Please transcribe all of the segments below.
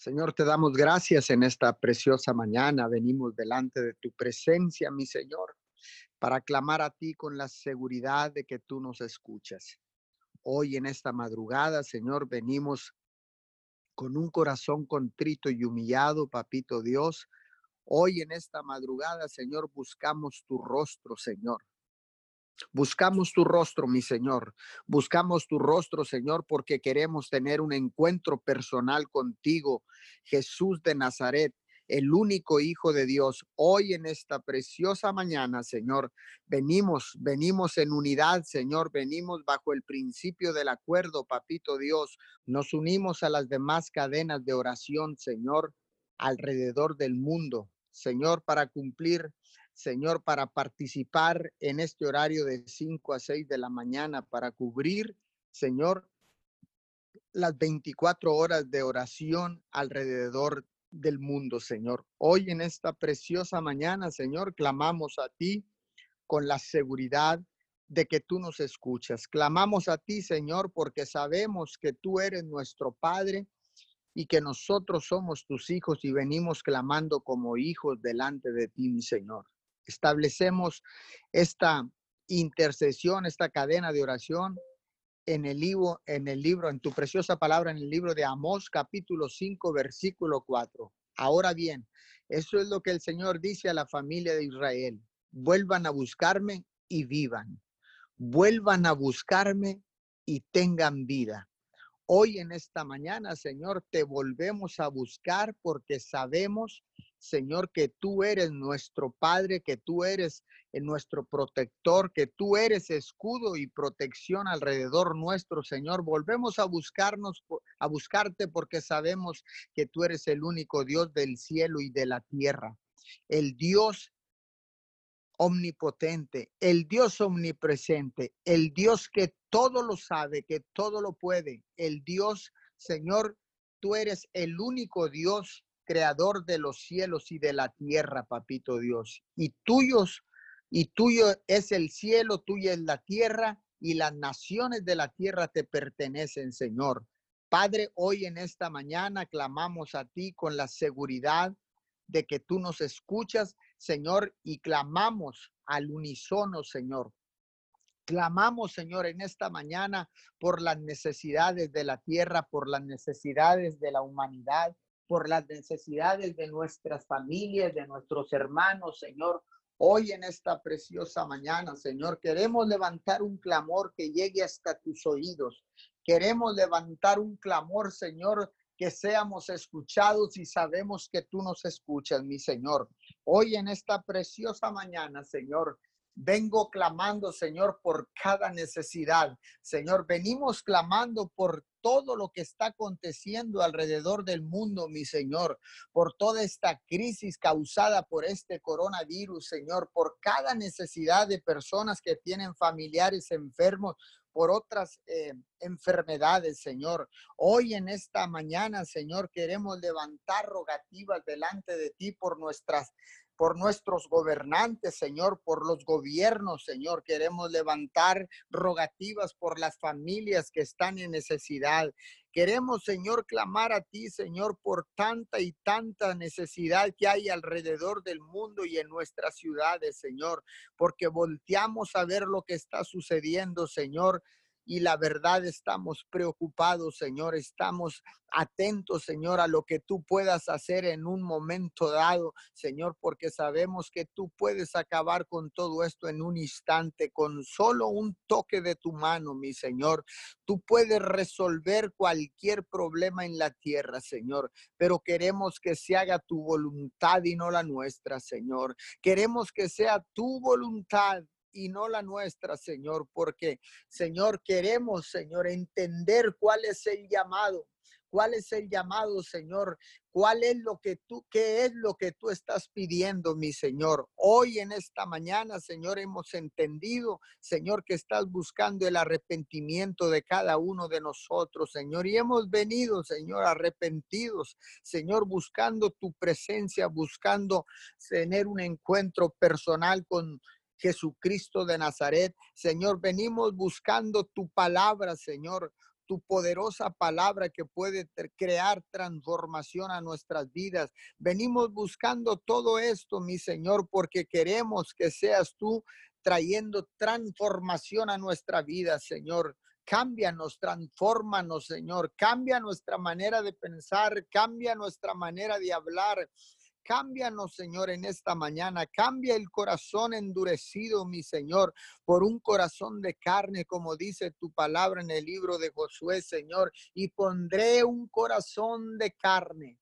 Señor, te damos gracias en esta preciosa mañana. Venimos delante de tu presencia, mi Señor, para clamar a ti con la seguridad de que tú nos escuchas. Hoy en esta madrugada, Señor, venimos con un corazón contrito y humillado, papito Dios. Hoy en esta madrugada, Señor, buscamos tu rostro, Señor. Buscamos tu rostro, mi Señor. Buscamos tu rostro, Señor, porque queremos tener un encuentro personal contigo, Jesús de Nazaret, el único Hijo de Dios. Hoy en esta preciosa mañana, Señor, venimos, venimos en unidad, Señor, venimos bajo el principio del acuerdo, Papito Dios. Nos unimos a las demás cadenas de oración, Señor, alrededor del mundo, Señor, para cumplir Señor, para participar en este horario de 5 a 6 de la mañana, para cubrir, Señor, las 24 horas de oración alrededor del mundo, Señor. Hoy en esta preciosa mañana, Señor, clamamos a ti con la seguridad de que tú nos escuchas. Clamamos a ti, Señor, porque sabemos que tú eres nuestro Padre y que nosotros somos tus hijos y venimos clamando como hijos delante de ti, Señor establecemos esta intercesión, esta cadena de oración en el libro, en el libro, en tu preciosa palabra, en el libro de Amós, capítulo 5, versículo 4. Ahora bien, eso es lo que el Señor dice a la familia de Israel. Vuelvan a buscarme y vivan. Vuelvan a buscarme y tengan vida. Hoy en esta mañana, Señor, te volvemos a buscar porque sabemos Señor, que tú eres nuestro Padre, que tú eres eh, nuestro protector, que tú eres escudo y protección alrededor nuestro, Señor. Volvemos a buscarnos, a buscarte porque sabemos que tú eres el único Dios del cielo y de la tierra. El Dios omnipotente, el Dios omnipresente, el Dios que todo lo sabe, que todo lo puede, el Dios, Señor, tú eres el único Dios creador de los cielos y de la tierra, papito Dios. Y tuyos, y tuyo es el cielo, tuya es la tierra, y las naciones de la tierra te pertenecen, Señor. Padre, hoy en esta mañana clamamos a ti con la seguridad de que tú nos escuchas, Señor, y clamamos al unísono, Señor. Clamamos, Señor, en esta mañana por las necesidades de la tierra, por las necesidades de la humanidad, por las necesidades de nuestras familias, de nuestros hermanos, Señor. Hoy en esta preciosa mañana, Señor, queremos levantar un clamor que llegue hasta tus oídos. Queremos levantar un clamor, Señor, que seamos escuchados y sabemos que tú nos escuchas, mi Señor. Hoy en esta preciosa mañana, Señor, Vengo clamando, Señor, por cada necesidad. Señor, venimos clamando por todo lo que está aconteciendo alrededor del mundo, mi Señor, por toda esta crisis causada por este coronavirus, Señor, por cada necesidad de personas que tienen familiares enfermos, por otras eh, enfermedades, Señor. Hoy en esta mañana, Señor, queremos levantar rogativas delante de ti por nuestras por nuestros gobernantes, Señor, por los gobiernos, Señor. Queremos levantar rogativas por las familias que están en necesidad. Queremos, Señor, clamar a ti, Señor, por tanta y tanta necesidad que hay alrededor del mundo y en nuestras ciudades, Señor, porque volteamos a ver lo que está sucediendo, Señor y la verdad estamos preocupados, Señor, estamos atentos, Señor, a lo que tú puedas hacer en un momento dado, Señor, porque sabemos que tú puedes acabar con todo esto en un instante, con solo un toque de tu mano, mi Señor. Tú puedes resolver cualquier problema en la tierra, Señor, pero queremos que se haga tu voluntad y no la nuestra, Señor. Queremos que sea tu voluntad y no la nuestra, Señor, porque, Señor, queremos, Señor, entender cuál es el llamado. ¿Cuál es el llamado, Señor? ¿Cuál es lo que tú, qué es lo que tú estás pidiendo, mi Señor? Hoy en esta mañana, Señor, hemos entendido, Señor, que estás buscando el arrepentimiento de cada uno de nosotros, Señor. Y hemos venido, Señor, arrepentidos, Señor, buscando tu presencia, buscando tener un encuentro personal con Jesucristo de Nazaret. Señor, venimos buscando tu palabra, Señor tu poderosa palabra que puede crear transformación a nuestras vidas. Venimos buscando todo esto, mi Señor, porque queremos que seas tú trayendo transformación a nuestra vida, Señor. Cámbianos, transfórmanos, Señor. Cambia nuestra manera de pensar, cambia nuestra manera de hablar. Cámbianos, Señor, en esta mañana. Cambia el corazón endurecido, mi Señor, por un corazón de carne, como dice tu palabra en el libro de Josué, Señor. Y pondré un corazón de carne.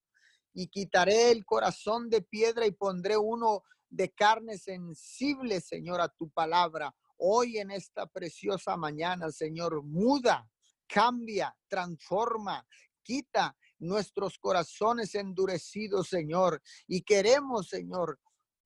Y quitaré el corazón de piedra y pondré uno de carne sensible, Señor, a tu palabra. Hoy en esta preciosa mañana, Señor, muda, cambia, transforma, quita nuestros corazones endurecidos, Señor. Y queremos, Señor,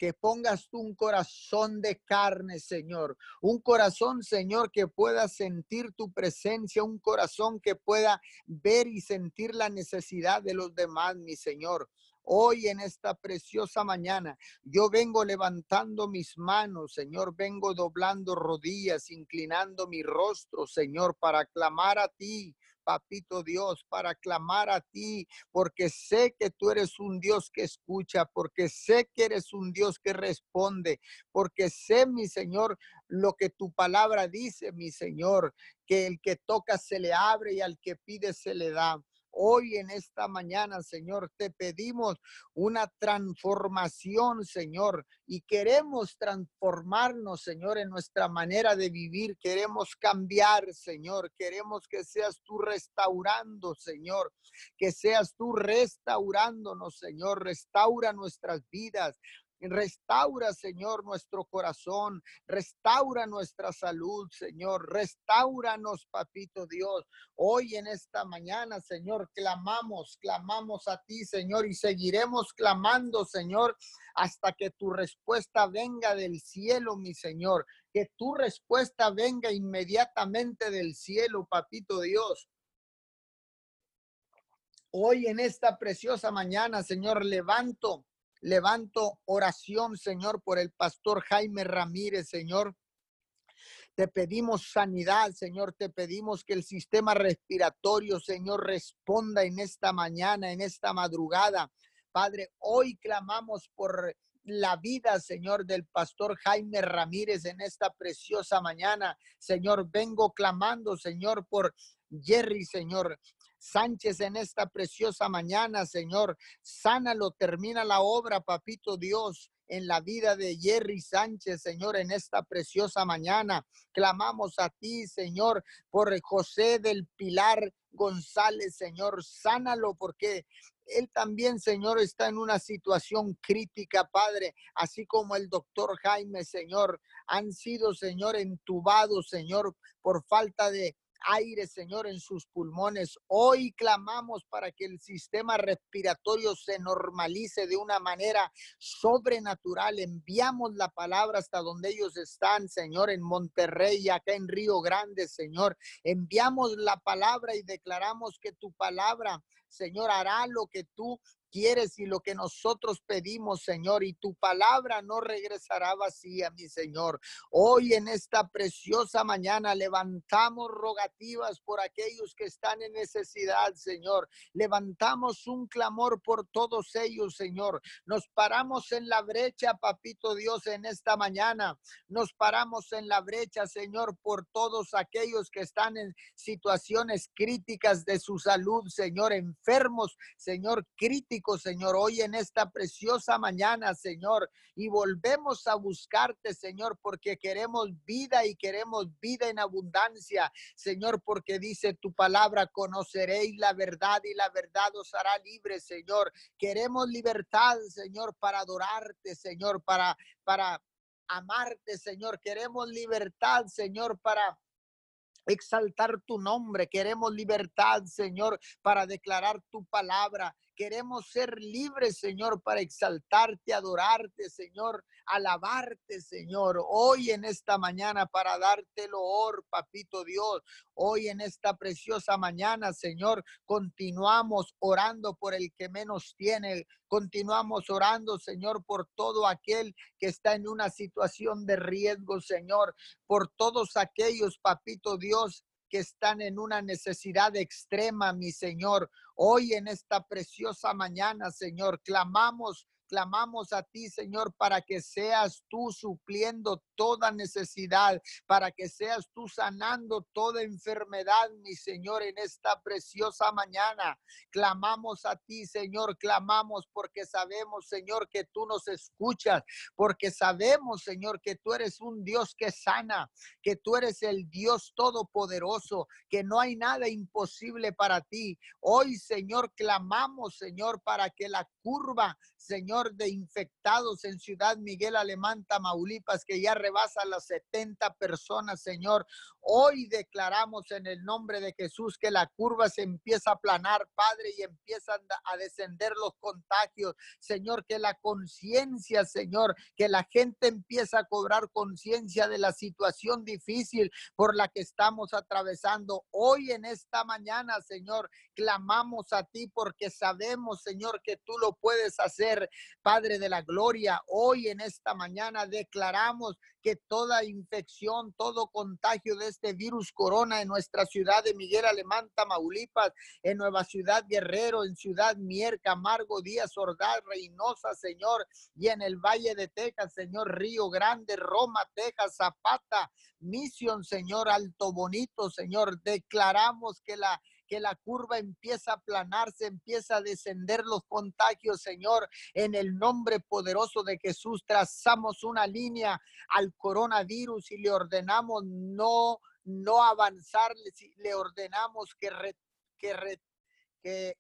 que pongas tú un corazón de carne, Señor. Un corazón, Señor, que pueda sentir tu presencia, un corazón que pueda ver y sentir la necesidad de los demás, mi Señor. Hoy en esta preciosa mañana, yo vengo levantando mis manos, Señor, vengo doblando rodillas, inclinando mi rostro, Señor, para clamar a ti, papito Dios, para clamar a ti, porque sé que tú eres un Dios que escucha, porque sé que eres un Dios que responde, porque sé, mi Señor, lo que tu palabra dice, mi Señor, que el que toca se le abre y al que pide se le da. Hoy en esta mañana, Señor, te pedimos una transformación, Señor, y queremos transformarnos, Señor, en nuestra manera de vivir. Queremos cambiar, Señor. Queremos que seas tú restaurando, Señor. Que seas tú restaurándonos, Señor. Restaura nuestras vidas. Restaura, Señor, nuestro corazón. Restaura nuestra salud, Señor. Restauranos, papito Dios. Hoy en esta mañana, Señor, clamamos, clamamos a ti, Señor, y seguiremos clamando, Señor, hasta que tu respuesta venga del cielo, mi Señor. Que tu respuesta venga inmediatamente del cielo, papito Dios. Hoy en esta preciosa mañana, Señor, levanto Levanto oración, Señor, por el pastor Jaime Ramírez, Señor. Te pedimos sanidad, Señor. Te pedimos que el sistema respiratorio, Señor, responda en esta mañana, en esta madrugada. Padre, hoy clamamos por la vida, Señor, del pastor Jaime Ramírez en esta preciosa mañana. Señor, vengo clamando, Señor, por Jerry, Señor. Sánchez en esta preciosa mañana, Señor. Sánalo, termina la obra, papito Dios en la vida de Jerry Sánchez, Señor, en esta preciosa mañana. Clamamos a ti, Señor, por José del Pilar González, Señor. Sánalo porque él también, Señor, está en una situación crítica, Padre, así como el doctor Jaime, Señor, han sido, Señor, entubados, Señor, por falta de aire, Señor, en sus pulmones. Hoy clamamos para que el sistema respiratorio se normalice de una manera sobrenatural. Enviamos la palabra hasta donde ellos están, Señor, en Monterrey, acá en Río Grande, Señor. Enviamos la palabra y declaramos que tu palabra Señor, hará lo que tú quieres y lo que nosotros pedimos, Señor, y tu palabra no regresará vacía, mi Señor. Hoy en esta preciosa mañana levantamos rogativas por aquellos que están en necesidad, Señor. Levantamos un clamor por todos ellos, Señor. Nos paramos en la brecha, papito Dios, en esta mañana. Nos paramos en la brecha, Señor, por todos aquellos que están en situaciones críticas de su salud, Señor, enfermos, Señor, críticos Señor, hoy en esta preciosa mañana, Señor. Y volvemos a buscarte, Señor, porque queremos vida y queremos vida en abundancia, Señor, porque dice tu palabra, conoceréis la verdad y la verdad os hará libre, Señor. Queremos libertad, Señor, para adorarte, Señor, para, para amarte, Señor. Queremos libertad, Señor, para exaltar tu nombre. Queremos libertad, Señor, para declarar tu palabra. Queremos ser libres, Señor, para exaltarte, adorarte, Señor, alabarte, Señor. Hoy en esta mañana para darte el honor, papito Dios. Hoy en esta preciosa mañana, Señor, continuamos orando por el que menos tiene. Continuamos orando, Señor, por todo aquel que está en una situación de riesgo, Señor, por todos aquellos, papito Dios, que están en una necesidad extrema, mi Señor. Hoy en esta preciosa mañana, Señor, clamamos clamamos a ti, Señor, para que seas tú supliendo toda necesidad, para que seas tú sanando toda enfermedad, mi Señor, en esta preciosa mañana. Clamamos a ti, Señor, clamamos porque sabemos, Señor, que tú nos escuchas, porque sabemos, Señor, que tú eres un Dios que sana, que tú eres el Dios todopoderoso, que no hay nada imposible para ti. Hoy, Señor, clamamos, Señor, para que la curva, Señor, de infectados en Ciudad Miguel Alemán, Tamaulipas, que ya rebasa las 70 personas, Señor. Hoy declaramos en el nombre de Jesús que la curva se empieza a aplanar, Padre, y empiezan a descender los contagios. Señor, que la conciencia, Señor, que la gente empieza a cobrar conciencia de la situación difícil por la que estamos atravesando. Hoy en esta mañana, Señor, clamamos a ti porque sabemos, Señor, que tú lo puedes hacer, Padre de la Gloria. Hoy en esta mañana declaramos que toda infección, todo contagio de este virus corona en nuestra ciudad de Miguel Alemán, Tamaulipas, en Nueva Ciudad Guerrero, en Ciudad Mier, Camargo, Díaz Ordaz, Reynosa, Señor, y en el Valle de Texas, Señor, Río Grande, Roma, Texas, Zapata, Misión, Señor, Alto Bonito, Señor, declaramos que la que la curva empieza a aplanarse, empieza a descender los contagios, Señor. En el nombre poderoso de Jesús, trazamos una línea al coronavirus y le ordenamos no, no avanzar, le ordenamos que, que, que,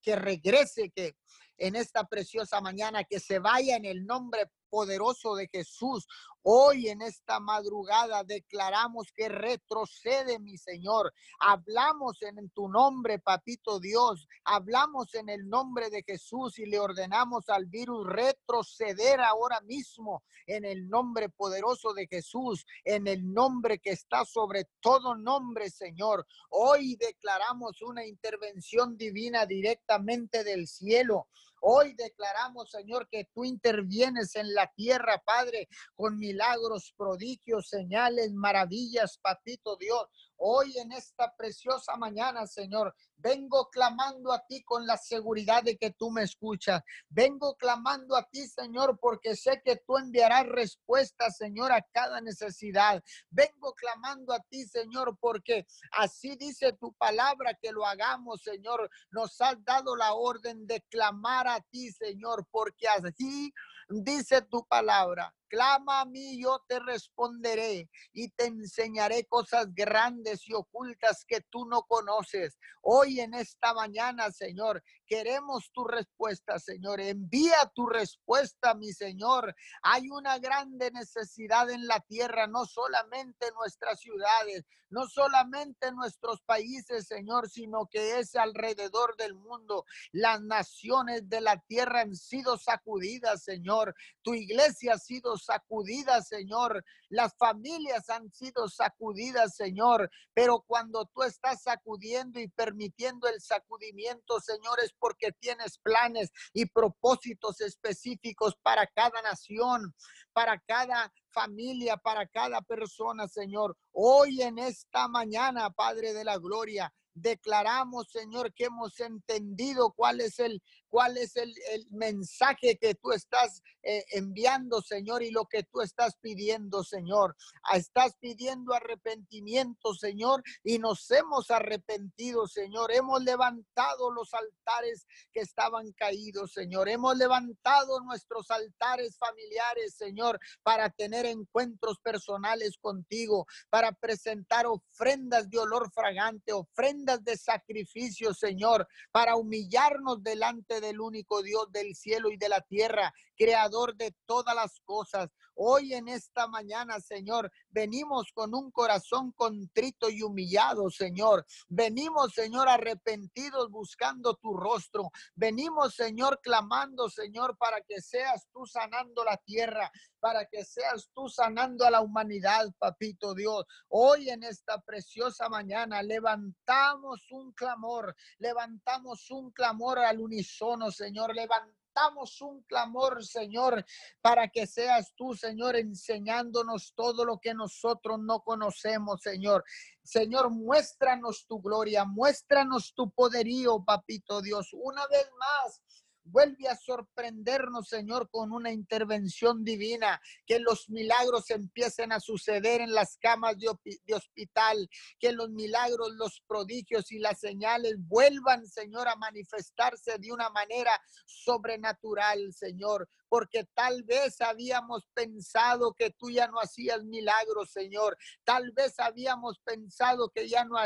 que regrese, que en esta preciosa mañana, que se vaya en el nombre poderoso de Jesús. Hoy en esta madrugada declaramos que retrocede, mi Señor. Hablamos en tu nombre, papito Dios. Hablamos en el nombre de Jesús y le ordenamos al virus retroceder ahora mismo en el nombre poderoso de Jesús, en el nombre que está sobre todo nombre, Señor. Hoy declaramos una intervención divina directamente del cielo. Hoy declaramos, Señor, que tú intervienes en la tierra, Padre, con milagros, prodigios, señales, maravillas, papito Dios. Hoy en esta preciosa mañana, Señor, vengo clamando a ti con la seguridad de que tú me escuchas. Vengo clamando a ti, Señor, porque sé que tú enviarás respuesta, Señor, a cada necesidad. Vengo clamando a ti, Señor, porque así dice tu palabra que lo hagamos, Señor. Nos has dado la orden de clamar a ti, Señor, porque así dice tu palabra. Clama a mí, yo te responderé y te enseñaré cosas grandes y ocultas que tú no conoces. Hoy en esta mañana, Señor, queremos tu respuesta, Señor. Envía tu respuesta, mi Señor. Hay una grande necesidad en la tierra, no solamente en nuestras ciudades, no solamente en nuestros países, Señor, sino que es alrededor del mundo. Las naciones de la tierra han sido sacudidas, Señor. Tu iglesia ha sido sacudidas, Señor. Las familias han sido sacudidas, Señor. Pero cuando tú estás sacudiendo y permitiendo el sacudimiento, Señor, es porque tienes planes y propósitos específicos para cada nación, para cada familia, para cada persona, Señor. Hoy en esta mañana, Padre de la Gloria, declaramos, Señor, que hemos entendido cuál es el, cuál es el, mensaje que tú estás eh, enviando, Señor, y lo que tú estás pidiendo, Señor. Ah, estás pidiendo arrepentimiento, Señor, y nos hemos arrepentido, Señor. Hemos levantado los altares que estaban caídos, Señor. Hemos levantado nuestros altares familiares, Señor, para tener encuentros personales contigo, para presentar ofrendas de olor fragante, ofrendas de sacrificio, Señor, para humillarnos delante del único Dios del cielo y de la tierra, creador de todas las cosas. Hoy en esta mañana, Señor, venimos con un corazón contrito y humillado, Señor. Venimos, Señor, arrepentidos buscando tu rostro. Venimos, Señor, clamando, Señor, para que seas tú sanando la tierra, para que seas tú sanando a la humanidad, papito Dios. Hoy en esta preciosa mañana levantamos un clamor, levantamos un clamor al unísono, Señor. Levantamos levantamos un clamor, Señor, para que seas tú, Señor, enseñándonos todo lo que nosotros no conocemos, Señor. Señor, muéstranos tu gloria, muéstranos tu poderío, papito Dios. Una vez más, Vuelve a sorprendernos, Señor, con una intervención divina, que los milagros empiecen a suceder en las camas de, hospital, que los milagros, los prodigios y las señales vuelvan, Señor, a manifestarse de una manera sobrenatural, Señor porque tal vez habíamos pensado que tú ya no hacías milagros, Señor. Tal vez habíamos pensado que ya no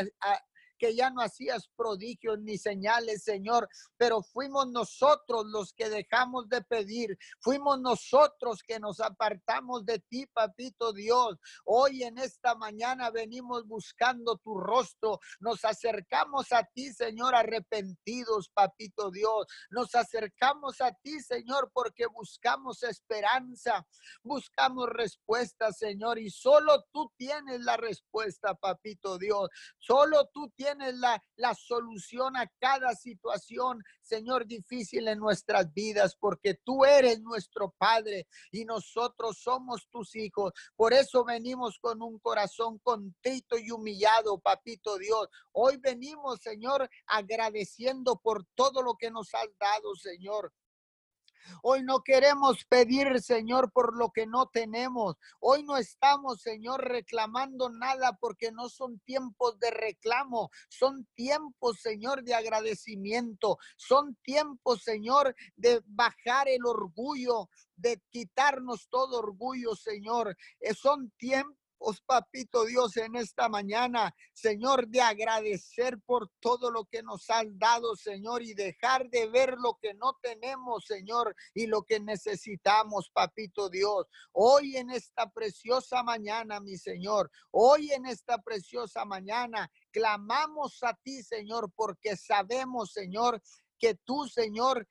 que ya no hacías prodigios ni señales, Señor, pero fuimos nosotros los que dejamos de pedir, fuimos nosotros que nos apartamos de ti, papito Dios. Hoy en esta mañana venimos buscando tu rostro, nos acercamos a ti, Señor, arrepentidos, papito Dios. Nos acercamos a ti, Señor, porque buscamos esperanza, buscamos respuesta, Señor, y solo tú tienes la respuesta, papito Dios. Solo tú tienes la, la solución a cada situación, Señor, difícil en nuestras vidas, porque tú eres nuestro Padre y nosotros somos tus hijos. Por eso venimos con un corazón contrito y humillado, papito Dios. Hoy venimos, Señor, agradeciendo por todo lo que nos has dado, Señor. Hoy no queremos pedir, Señor, por lo que no tenemos. Hoy no estamos, Señor, reclamando nada porque no son tiempos de reclamo. Son tiempos, Señor, de agradecimiento. Son tiempos, Señor, de bajar el orgullo, de quitarnos todo orgullo, Señor. Eh, son tiempos papito Dios, en esta mañana, Señor, de agradecer por todo lo que nos has dado, Señor, y dejar de ver lo que no tenemos, Señor, y lo que necesitamos, papito Dios. Hoy en esta preciosa mañana, mi Señor, hoy en esta preciosa mañana, clamamos a ti, Señor, porque sabemos, Señor, que tú, Señor,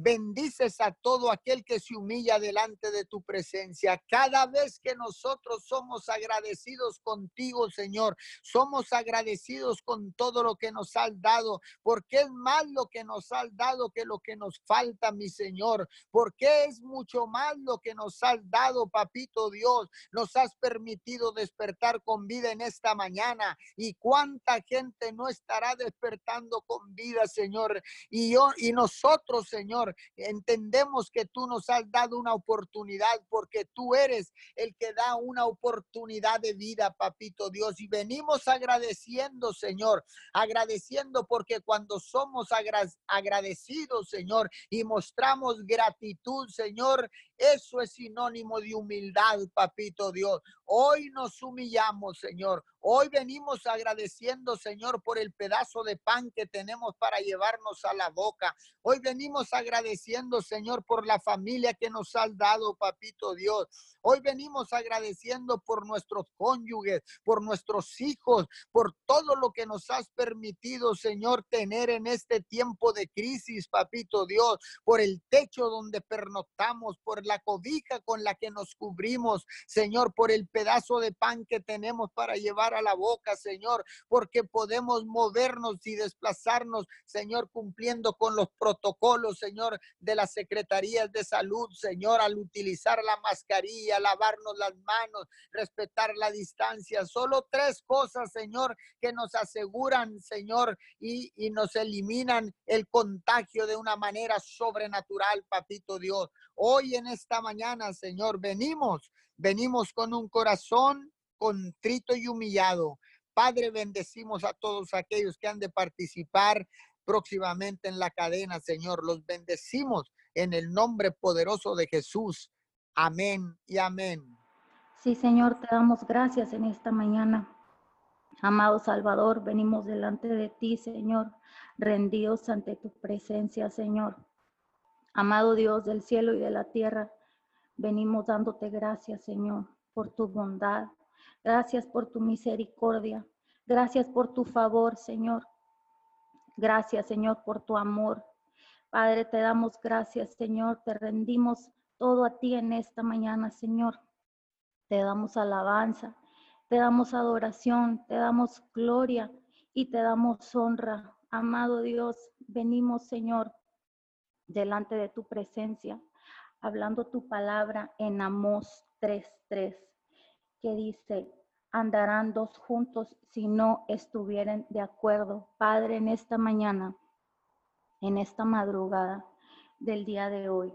Bendices a todo aquel que se humilla delante de tu presencia. Cada vez que nosotros somos agradecidos contigo, Señor, somos agradecidos con todo lo que nos has dado, porque es más lo que nos has dado que lo que nos falta, mi Señor, porque es mucho más lo que nos has dado, papito Dios. Nos has permitido despertar con vida en esta mañana y cuánta gente no estará despertando con vida, Señor. Y yo y nosotros, Señor, entendemos que tú nos has dado una oportunidad porque tú eres el que da una oportunidad de vida, papito Dios. Y venimos agradeciendo, Señor, agradeciendo porque cuando somos agradecidos, Señor, y mostramos gratitud, Señor, eso es sinónimo de humildad, papito Dios. Hoy nos humillamos, Señor. Hoy venimos agradeciendo, Señor, por el pedazo de pan que tenemos para llevarnos a la boca. Hoy venimos agradeciendo, Señor, por la familia que nos has dado, papito Dios. Hoy venimos agradeciendo por nuestros cónyuges, por nuestros hijos, por todo lo que nos has permitido, Señor, tener en este tiempo de crisis, papito Dios, por el techo donde pernoctamos, por la cobija con la que nos cubrimos, Señor, por el pedazo de pan que tenemos para llevar a la boca, Señor, porque podemos movernos y desplazarnos, Señor, cumpliendo con los protocolos, Señor, de las secretarías de salud, Señor, al utilizar la mascarilla, lavarnos las manos, respetar la distancia. Solo tres cosas, Señor, que nos aseguran, Señor, y, y nos eliminan el contagio de una manera sobrenatural, papito Dios. Hoy en esta mañana, Señor, venimos, venimos con un corazón contrito y humillado. Padre, bendecimos a todos aquellos que han de participar próximamente en la cadena, Señor. Los bendecimos en el nombre poderoso de Jesús. Amén y amén. Sí, Señor, te damos gracias en esta mañana. Amado Salvador, venimos delante de ti, Señor, rendidos ante tu presencia, Señor. Amado Dios del cielo y de la tierra, venimos dándote gracias, Señor, por tu bondad. Gracias por tu misericordia. Gracias por tu favor, Señor. Gracias, Señor, por tu amor. Padre, te damos gracias, Señor. Te rendimos todo a ti en esta mañana, Señor. Te damos alabanza, te damos adoración, te damos gloria y te damos honra. Amado Dios, venimos, Señor, delante de tu presencia, hablando tu palabra en Amós 3:3, que dice, andarán dos juntos si no estuvieran de acuerdo. Padre, en esta mañana, en esta madrugada del día de hoy,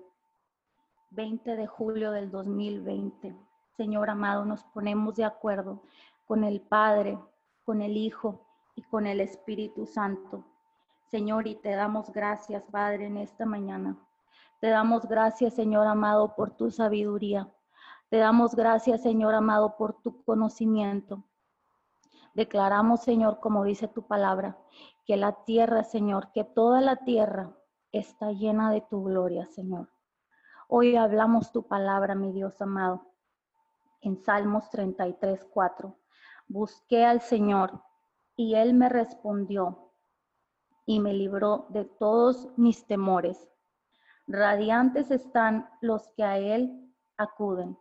20 de julio del 2020, Señor amado, nos ponemos de acuerdo con el Padre, con el Hijo y con el Espíritu Santo. Señor, y te damos gracias, Padre, en esta mañana. Te damos gracias, Señor amado, por tu sabiduría. Te damos gracias, Señor amado, por tu conocimiento. Declaramos, Señor, como dice tu palabra, que la tierra, Señor, que toda la tierra está llena de tu gloria, Señor. Hoy hablamos tu palabra, mi Dios amado, en Salmos 33, 4. Busqué al Señor y Él me respondió y me libró de todos mis temores. Radiantes están los que a Él acuden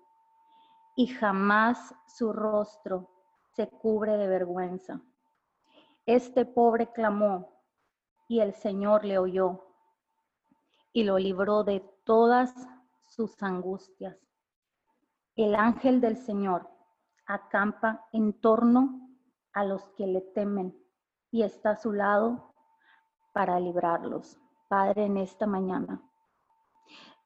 y jamás su rostro se cubre de vergüenza. Este pobre clamó y el Señor le oyó y lo libró de todas sus angustias. El ángel del Señor acampa en torno a los que le temen y está a su lado para librarlos. Padre, en esta mañana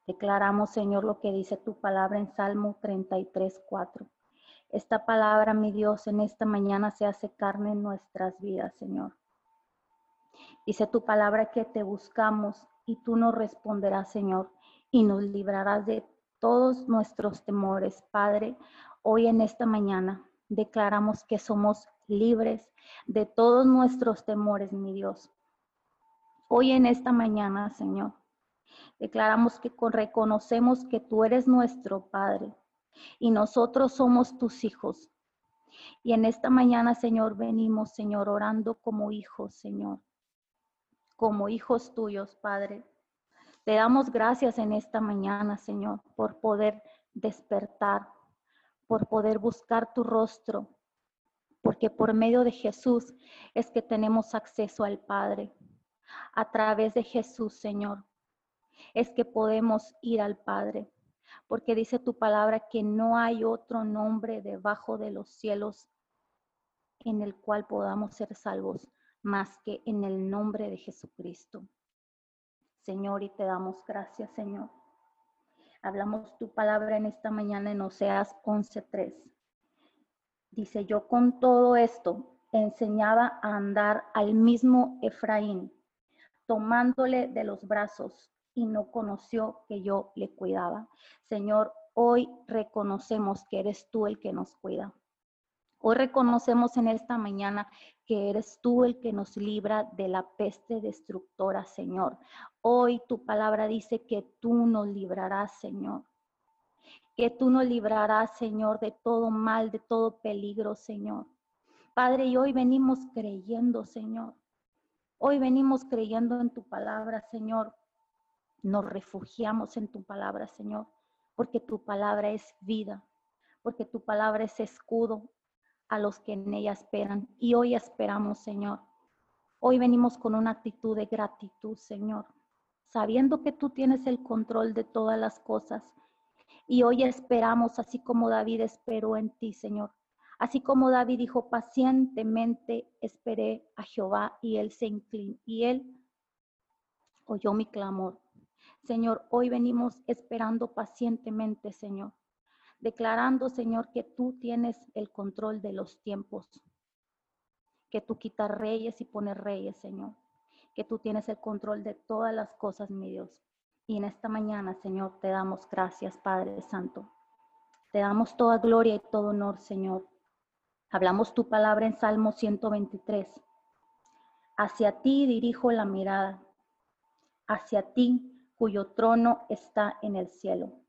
declaramos, Señor, lo que dice tu palabra en Salmo 33, 4. Esta palabra, mi Dios, en esta mañana se hace carne en nuestras vidas, Señor. Dice tu palabra que te buscamos y tú nos responderás, Señor, y nos librarás de todos nuestros temores. Padre, hoy en esta mañana declaramos que somos libres de todos nuestros temores, mi Dios. Hoy en esta mañana, Señor, declaramos que reconocemos que tú eres nuestro Padre y nosotros somos tus hijos. Y en esta mañana, Señor, venimos, Señor, orando como hijos, Señor, como hijos tuyos, Padre. Te damos gracias en esta mañana, Señor, por poder despertar, por poder buscar tu rostro, porque por medio de Jesús es que tenemos acceso al Padre. A través de Jesús, Señor, es que podemos ir al Padre porque dice tu palabra que no hay otro nombre debajo de los cielos en el cual podamos ser salvos más que en el nombre de Jesucristo. Señor, y te damos gracias, Señor. Hablamos tu palabra en esta mañana en Oseas 11:3. Dice, yo con todo esto enseñaba a andar al mismo Efraín, tomándole de los brazos y no conoció que yo le cuidaba. Señor, hoy reconocemos que eres tú el que nos cuida. Hoy reconocemos en esta mañana que eres tú el que nos libra de la peste destructora, Señor. Hoy tu palabra dice que tú nos librarás, Señor. Que tú nos librarás, Señor, de todo mal, de todo peligro, Señor. Padre, y hoy venimos creyendo, Señor. Hoy venimos creyendo en tu palabra, Señor, nos refugiamos en tu palabra, Señor, porque tu palabra es vida, porque tu palabra es escudo a los que en ella esperan. Y hoy esperamos, Señor. Hoy venimos con una actitud de gratitud, Señor, sabiendo que tú tienes el control de todas las cosas. Y hoy esperamos, así como David esperó en ti, Señor. Así como David dijo, pacientemente esperé a Jehová y él se inclinó y él oyó mi clamor. Señor, hoy venimos esperando pacientemente, Señor, declarando, Señor, que tú tienes el control de los tiempos, que tú quitas reyes y pones reyes, Señor, que tú tienes el control de todas las cosas, mi Dios. Y en esta mañana, Señor, te damos gracias, Padre Santo. Te damos toda gloria y todo honor, Señor. Hablamos tu palabra en Salmo 123. Hacia ti dirijo la mirada. Hacia ti cuyo trono está en el cielo.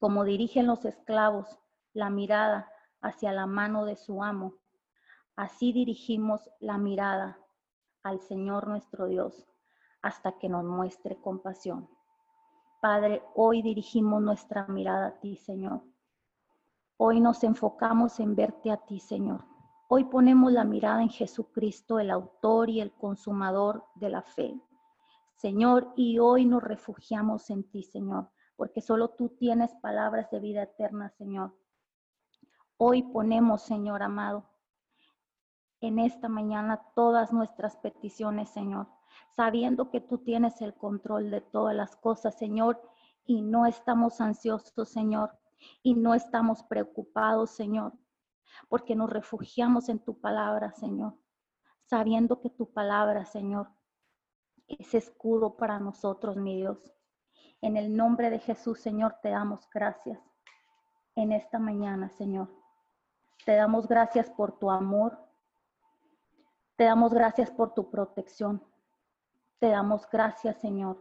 Como dirigen los esclavos la mirada hacia la mano de su amo, así dirigimos la mirada al Señor nuestro Dios hasta que nos muestre compasión. Padre, hoy dirigimos nuestra mirada a ti, Señor. Hoy nos enfocamos en verte a ti, Señor. Hoy ponemos la mirada en Jesucristo, el autor y el consumador de la fe. Señor, y hoy nos refugiamos en ti, Señor, porque solo tú tienes palabras de vida eterna, Señor. Hoy ponemos, Señor amado, en esta mañana todas nuestras peticiones, Señor, sabiendo que tú tienes el control de todas las cosas, Señor, y no estamos ansiosos, Señor, y no estamos preocupados, Señor, porque nos refugiamos en tu palabra, Señor, sabiendo que tu palabra, Señor, es escudo para nosotros, mi Dios. En el nombre de Jesús, Señor, te damos gracias en esta mañana, Señor. Te damos gracias por tu amor. Te damos gracias por tu protección. Te damos gracias, Señor,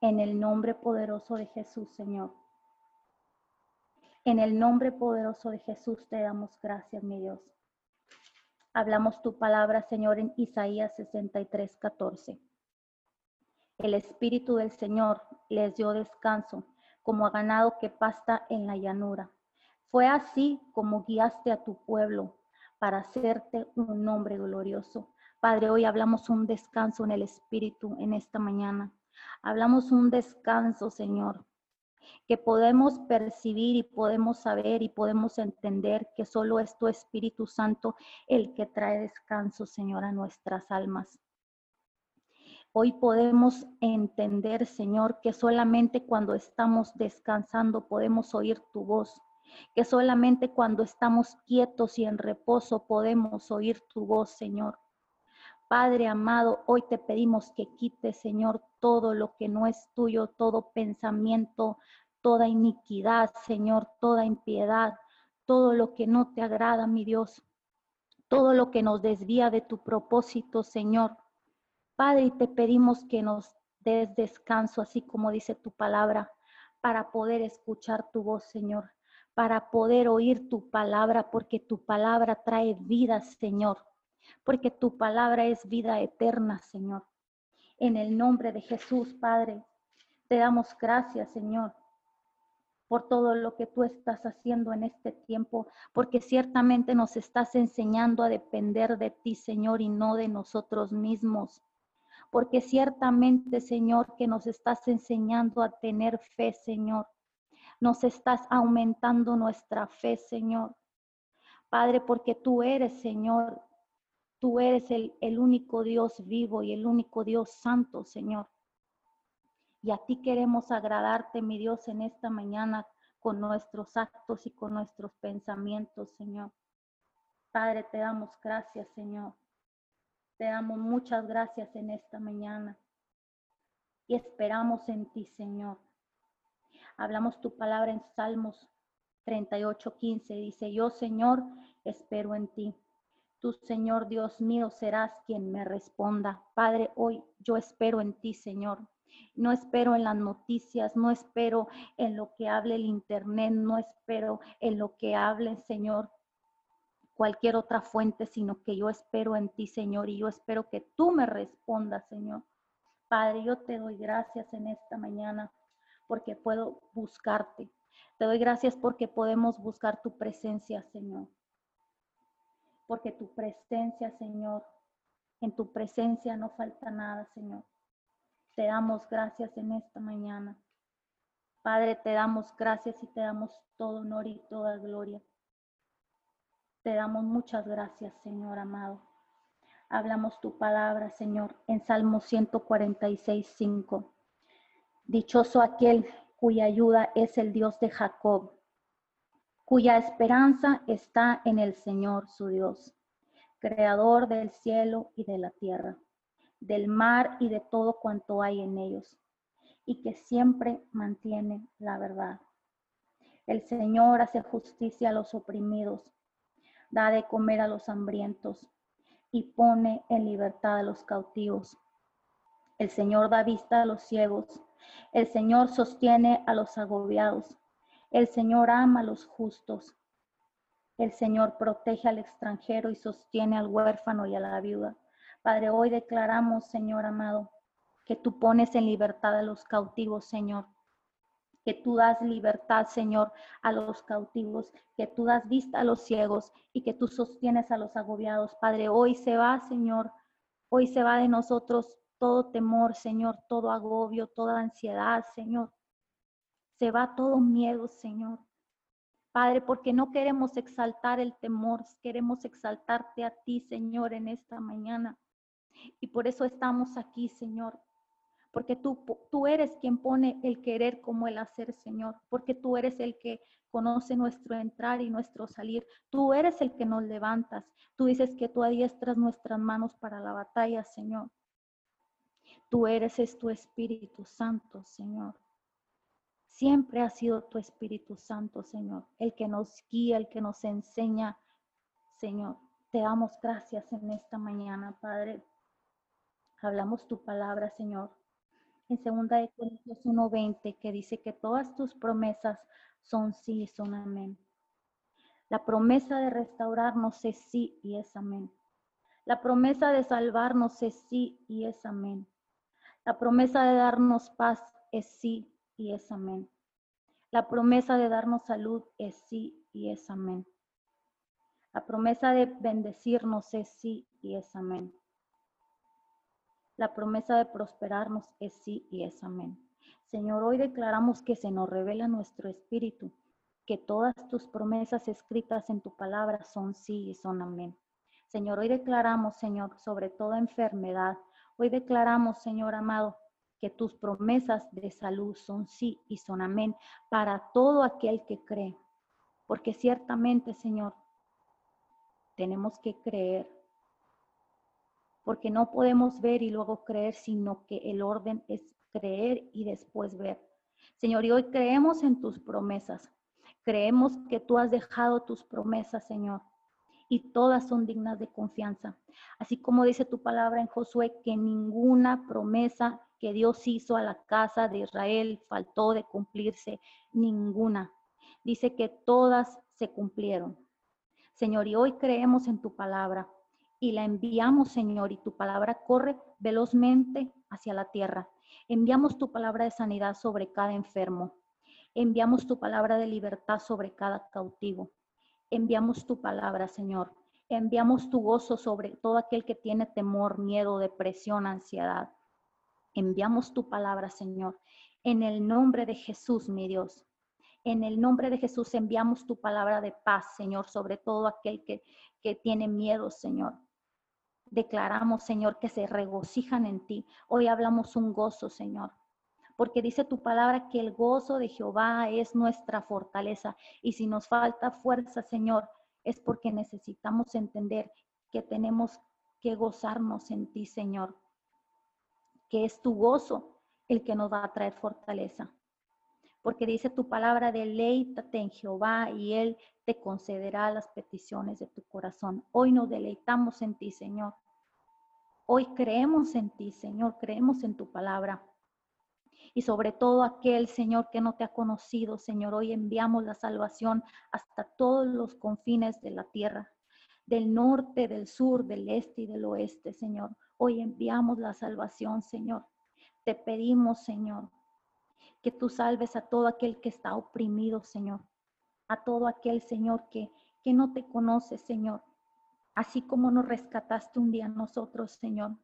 en el nombre poderoso de Jesús, Señor. En el nombre poderoso de Jesús te damos gracias, mi Dios. Hablamos tu palabra, Señor, en Isaías 63, 14. El Espíritu del Señor les dio descanso, como a ganado que pasta en la llanura. Fue así como guiaste a tu pueblo para hacerte un nombre glorioso. Padre, hoy hablamos un descanso en el Espíritu en esta mañana. Hablamos un descanso, Señor, que podemos percibir y podemos saber y podemos entender que solo es tu Espíritu Santo el que trae descanso, Señor, a nuestras almas. Hoy podemos entender, Señor, que solamente cuando estamos descansando podemos oír tu voz, que solamente cuando estamos quietos y en reposo podemos oír tu voz, Señor. Padre amado, hoy te pedimos que quites, Señor, todo lo que no es tuyo, todo pensamiento, toda iniquidad, Señor, toda impiedad, todo lo que no te agrada, mi Dios, todo lo que nos desvía de tu propósito, Señor. Padre, te pedimos que nos des descanso, así como dice tu palabra, para poder escuchar tu voz, Señor, para poder oír tu palabra, porque tu palabra trae vida, Señor, porque tu palabra es vida eterna, Señor. En el nombre de Jesús, Padre, te damos gracias, Señor, por todo lo que tú estás haciendo en este tiempo, porque ciertamente nos estás enseñando a depender de ti, Señor, y no de nosotros mismos porque ciertamente, Señor, que nos estás enseñando a tener fe, Señor. Nos estás aumentando nuestra fe, Señor. Padre, porque tú eres, Señor, tú eres el, el único Dios vivo y el único Dios santo, Señor. Y a ti queremos agradarte, mi Dios, en esta mañana con nuestros actos y con nuestros pensamientos, Señor. Padre, te damos gracias, Señor. Te damos muchas gracias en esta mañana y esperamos en ti, Señor. Hablamos tu palabra en Salmos 38, 15. Dice, yo, Señor, espero en ti. Tú, Señor Dios mío, serás quien me responda. Padre, hoy yo espero en ti, Señor. No espero en las noticias, no espero en lo que hable el Internet, no espero en lo que hable, Señor, cualquier otra fuente, sino que yo espero en ti, Señor, y yo espero que tú me respondas, Señor. Padre, yo te doy gracias en esta mañana porque puedo buscarte. Te doy gracias porque podemos buscar tu presencia, Señor. Porque tu presencia, Señor, en tu presencia no falta nada, Señor. Te damos gracias en esta mañana. Padre, te damos gracias y te damos todo honor y toda gloria. Te damos muchas gracias, Señor amado. Hablamos tu palabra, Señor, en Salmo 146, 5. Dichoso aquel cuya ayuda es el Dios de Jacob, cuya esperanza está en el Señor su Dios, creador del cielo y de la tierra, del mar y de todo cuanto hay en ellos, y que siempre mantiene la verdad. El Señor hace justicia a los oprimidos da de comer a los hambrientos y pone en libertad a los cautivos. El Señor da vista a los ciegos, el Señor sostiene a los agobiados, el Señor ama a los justos, el Señor protege al extranjero y sostiene al huérfano y a la viuda. Padre, hoy declaramos, Señor amado, que tú pones en libertad a los cautivos, Señor que tú das libertad, Señor, a los cautivos, que tú das vista a los ciegos y que tú sostienes a los agobiados. Padre, hoy se va, Señor, hoy se va de nosotros todo temor, Señor, todo agobio, toda ansiedad, Señor. Se va todo miedo, Señor. Padre, porque no queremos exaltar el temor, queremos exaltarte a ti, Señor, en esta mañana. Y por eso estamos aquí, Señor. Porque tú, tú eres quien pone el querer como el hacer, Señor. Porque tú eres el que conoce nuestro entrar y nuestro salir. Tú eres el que nos levantas. Tú dices que tú adiestras nuestras manos para la batalla, Señor. Tú eres es tu Espíritu Santo, Señor. Siempre ha sido tu Espíritu Santo, Señor, el que nos guía, el que nos enseña, Señor. Te damos gracias en esta mañana, Padre. Hablamos tu palabra, Señor. En 2 de Corintios 1:20 que dice que todas tus promesas son sí y son amén. La promesa de restaurarnos es sí y es amén. La promesa de salvarnos es sí y es amén. La promesa de darnos paz es sí y es amén. La promesa de darnos salud es sí y es amén. La promesa de bendecirnos es sí y es amén. La promesa de prosperarnos es sí y es amén. Señor, hoy declaramos que se nos revela nuestro espíritu, que todas tus promesas escritas en tu palabra son sí y son amén. Señor, hoy declaramos, Señor, sobre toda enfermedad. Hoy declaramos, Señor amado, que tus promesas de salud son sí y son amén para todo aquel que cree. Porque ciertamente, Señor, tenemos que creer. Porque no podemos ver y luego creer, sino que el orden es creer y después ver. Señor, y hoy creemos en tus promesas. Creemos que tú has dejado tus promesas, Señor, y todas son dignas de confianza. Así como dice tu palabra en Josué, que ninguna promesa que Dios hizo a la casa de Israel faltó de cumplirse ninguna. Dice que todas se cumplieron. Señor, y hoy creemos en tu palabra y la enviamos, Señor, y tu palabra corre velozmente hacia la tierra. Enviamos tu palabra de sanidad sobre cada enfermo. Enviamos tu palabra de libertad sobre cada cautivo. Enviamos tu palabra, Señor. Enviamos tu gozo sobre todo aquel que tiene temor, miedo, depresión, ansiedad. Enviamos tu palabra, Señor, en el nombre de Jesús, mi Dios. En el nombre de Jesús enviamos tu palabra de paz, Señor, sobre todo aquel que, que tiene miedo, Señor. Declaramos, Señor, que se regocijan en ti. Hoy hablamos un gozo, Señor. Porque dice tu palabra que el gozo de Jehová es nuestra fortaleza. Y si nos falta fuerza, Señor, es porque necesitamos entender que tenemos que gozarnos en ti, Señor que es tu gozo el que nos va a traer fortaleza. Porque dice tu palabra, deleítate en Jehová y Él te concederá las peticiones de tu corazón. Hoy nos deleitamos en ti, Señor. Hoy creemos en ti, Señor, creemos en tu palabra. Y sobre todo aquel, Señor, que no te ha conocido, Señor, hoy enviamos la salvación hasta todos los confines de la tierra, del norte, del sur, del este y del oeste, Señor. Hoy enviamos la salvación, Señor. Te pedimos, Señor, que tú salves a todo aquel que está oprimido, Señor. A todo aquel, Señor, que, que no te conoce, Señor. Así como nos rescataste un día nosotros, Señor.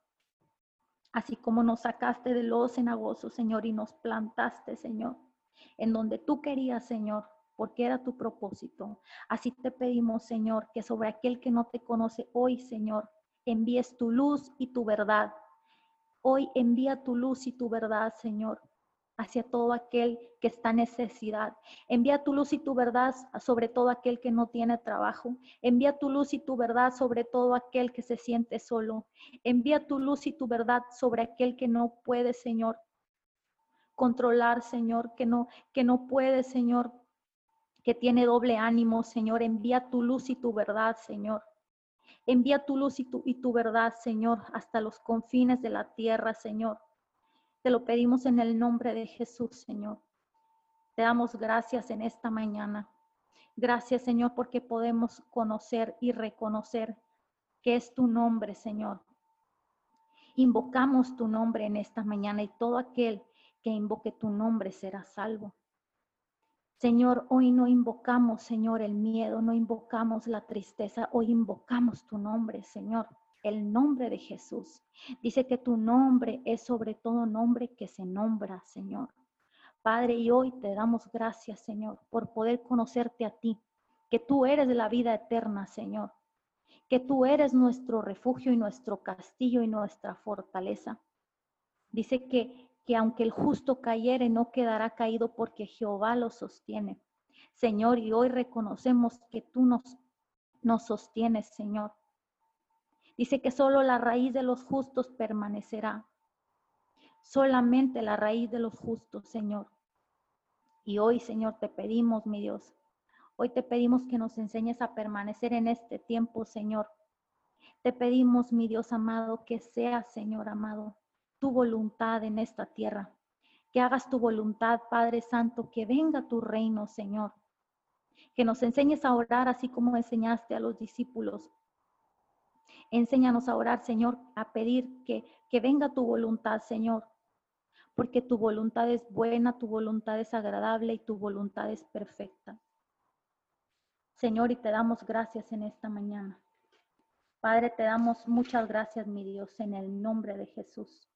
Así como nos sacaste de los cenagosos, Señor, y nos plantaste, Señor, en donde tú querías, Señor, porque era tu propósito. Así te pedimos, Señor, que sobre aquel que no te conoce hoy, Señor, envíes tu luz y tu verdad. Hoy envía tu luz y tu verdad, Señor, hacia todo aquel que está en necesidad. Envía tu luz y tu verdad sobre todo aquel que no tiene trabajo. Envía tu luz y tu verdad sobre todo aquel que se siente solo. Envía tu luz y tu verdad sobre aquel que no puede, Señor, controlar, Señor, que no que no puede, Señor, que tiene doble ánimo, Señor. Envía tu luz y tu verdad, Señor. Envía tu luz y tu, y tu verdad, Señor, hasta los confines de la tierra, Señor. Te lo pedimos en el nombre de Jesús, Señor. Te damos gracias en esta mañana. Gracias, Señor, porque podemos conocer y reconocer que es tu nombre, Señor. Invocamos tu nombre en esta mañana y todo aquel que invoque tu nombre será salvo. Señor, hoy no invocamos, Señor, el miedo, no invocamos la tristeza, hoy invocamos tu nombre, Señor. El nombre de Jesús. Dice que tu nombre es sobre todo nombre que se nombra, Señor. Padre, y hoy te damos gracias, Señor, por poder conocerte a ti, que tú eres la vida eterna, Señor, que tú eres nuestro refugio y nuestro castillo y nuestra fortaleza. Dice que, que aunque el justo cayere, no quedará caído porque Jehová lo sostiene. Señor, y hoy reconocemos que tú nos, nos sostienes, Señor. Dice que solo la raíz de los justos permanecerá. Solamente la raíz de los justos, Señor. Y hoy, Señor, te pedimos, mi Dios, hoy te pedimos que nos enseñes a permanecer en este tiempo, Señor. Te pedimos, mi Dios amado, que sea, Señor amado, tu voluntad en esta tierra. Que hagas tu voluntad, Padre Santo, que venga tu reino, Señor. Que nos enseñes a orar así como enseñaste a los discípulos. Enséñanos a orar, Señor, a pedir que, que venga tu voluntad, Señor, porque tu voluntad es buena, tu voluntad es agradable y tu voluntad es perfecta. Señor, y te damos gracias en esta mañana. Padre, te damos muchas gracias, mi Dios, en el nombre de Jesús.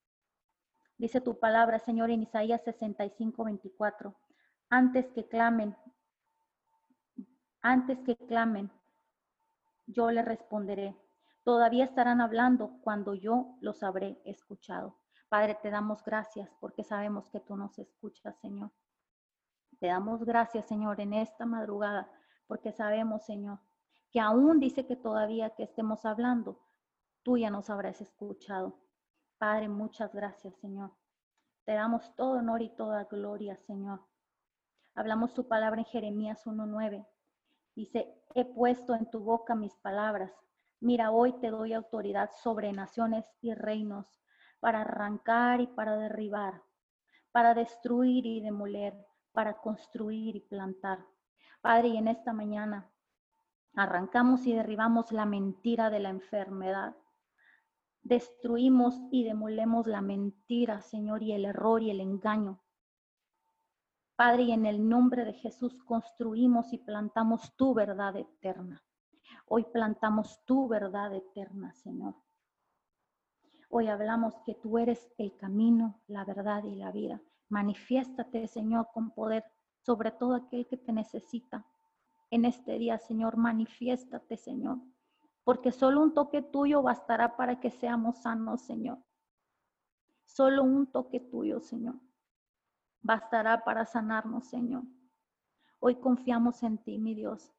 Dice tu palabra, Señor, en Isaías 65, 24. Antes que clamen, antes que clamen, yo le responderé. Todavía estarán hablando cuando yo los habré escuchado. Padre, te damos gracias porque sabemos que tú nos escuchas, Señor. Te damos gracias, Señor, en esta madrugada porque sabemos, Señor, que aún dice que todavía que estemos hablando, tú ya nos habrás escuchado. Padre, muchas gracias, Señor. Te damos todo honor y toda gloria, Señor. Hablamos tu palabra en Jeremías 1.9. Dice, he puesto en tu boca mis palabras Mira, hoy te doy autoridad sobre naciones y reinos para arrancar y para derribar, para destruir y demoler, para construir y plantar. Padre, y en esta mañana arrancamos y derribamos la mentira de la enfermedad. Destruimos y demolemos la mentira, Señor, y el error y el engaño. Padre, y en el nombre de Jesús construimos y plantamos tu verdad eterna. Hoy plantamos tu verdad eterna, Señor. Hoy hablamos que tú eres el camino, la verdad y la vida. Manifiéstate, Señor, con poder sobre todo aquel que te necesita. En este día, Señor, manifiéstate, Señor, porque solo un toque tuyo bastará para que seamos sanos, Señor. Solo un toque tuyo, Señor, bastará para sanarnos, Señor. Hoy confiamos en ti, mi Dios.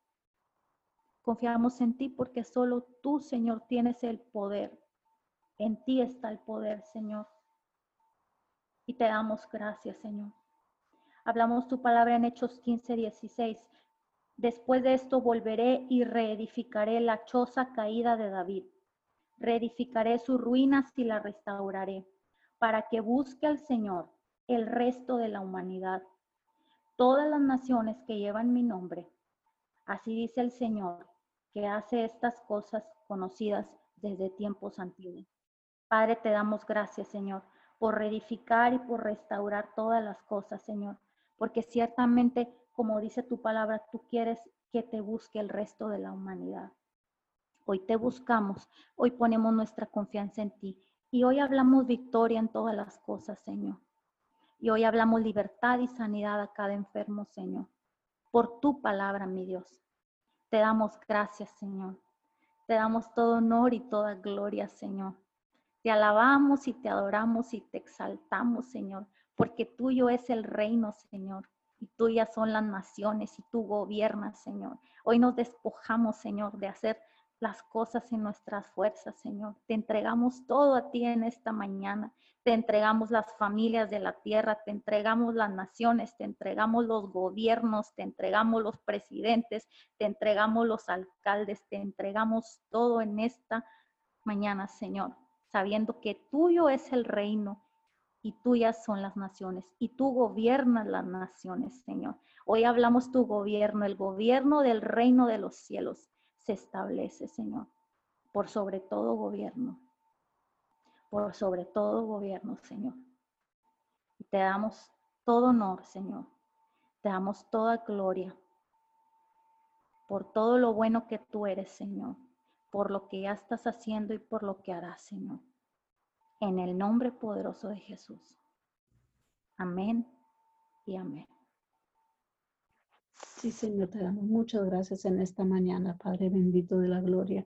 Confiamos en ti porque solo tú, Señor, tienes el poder. En ti está el poder, Señor. Y te damos gracias, Señor. Hablamos tu palabra en Hechos 15, 16. Después de esto volveré y reedificaré la choza caída de David. Reedificaré sus ruinas y la restauraré, para que busque al Señor el resto de la humanidad. Todas las naciones que llevan mi nombre. Así dice el Señor, que hace estas cosas conocidas desde tiempos antiguos. Padre, te damos gracias, Señor, por reedificar y por restaurar todas las cosas, Señor, porque ciertamente, como dice tu palabra, tú quieres que te busque el resto de la humanidad. Hoy te buscamos, hoy ponemos nuestra confianza en ti y hoy hablamos victoria en todas las cosas, Señor. Y hoy hablamos libertad y sanidad a cada enfermo, Señor, por tu palabra, mi Dios. Te damos gracias, Señor. Te damos todo honor y toda gloria, Señor. Te alabamos y te adoramos y te exaltamos, Señor, porque tuyo es el reino, Señor, y tuyas son las naciones y tú gobiernas, Señor. Hoy nos despojamos, Señor, de hacer las cosas en nuestras fuerzas, Señor. Te entregamos todo a ti en esta mañana. Te entregamos las familias de la tierra, te entregamos las naciones, te entregamos los gobiernos, te entregamos los presidentes, te entregamos los alcaldes, te entregamos todo en esta mañana, Señor, sabiendo que tuyo es el reino y tuyas son las naciones y tú gobiernas las naciones, Señor. Hoy hablamos tu gobierno, el gobierno del reino de los cielos se establece, Señor, por sobre todo gobierno, por sobre todo gobierno, Señor. Te damos todo honor, Señor. Te damos toda gloria por todo lo bueno que tú eres, Señor, por lo que ya estás haciendo y por lo que harás, Señor. En el nombre poderoso de Jesús. Amén y amén. Sí, Señor, te damos muchas gracias en esta mañana, Padre bendito de la gloria.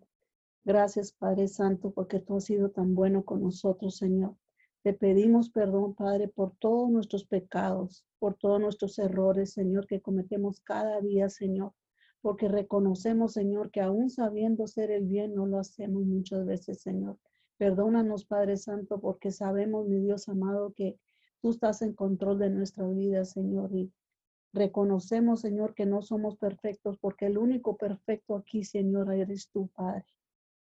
Gracias, Padre Santo, porque tú has sido tan bueno con nosotros, Señor. Te pedimos perdón, Padre, por todos nuestros pecados, por todos nuestros errores, Señor, que cometemos cada día, Señor. Porque reconocemos, Señor, que aún sabiendo ser el bien, no lo hacemos muchas veces, Señor. Perdónanos, Padre Santo, porque sabemos, mi Dios amado, que tú estás en control de nuestra vida, Señor. Y reconocemos, Señor, que no somos perfectos, porque el único perfecto aquí, Señor, eres tú, Padre.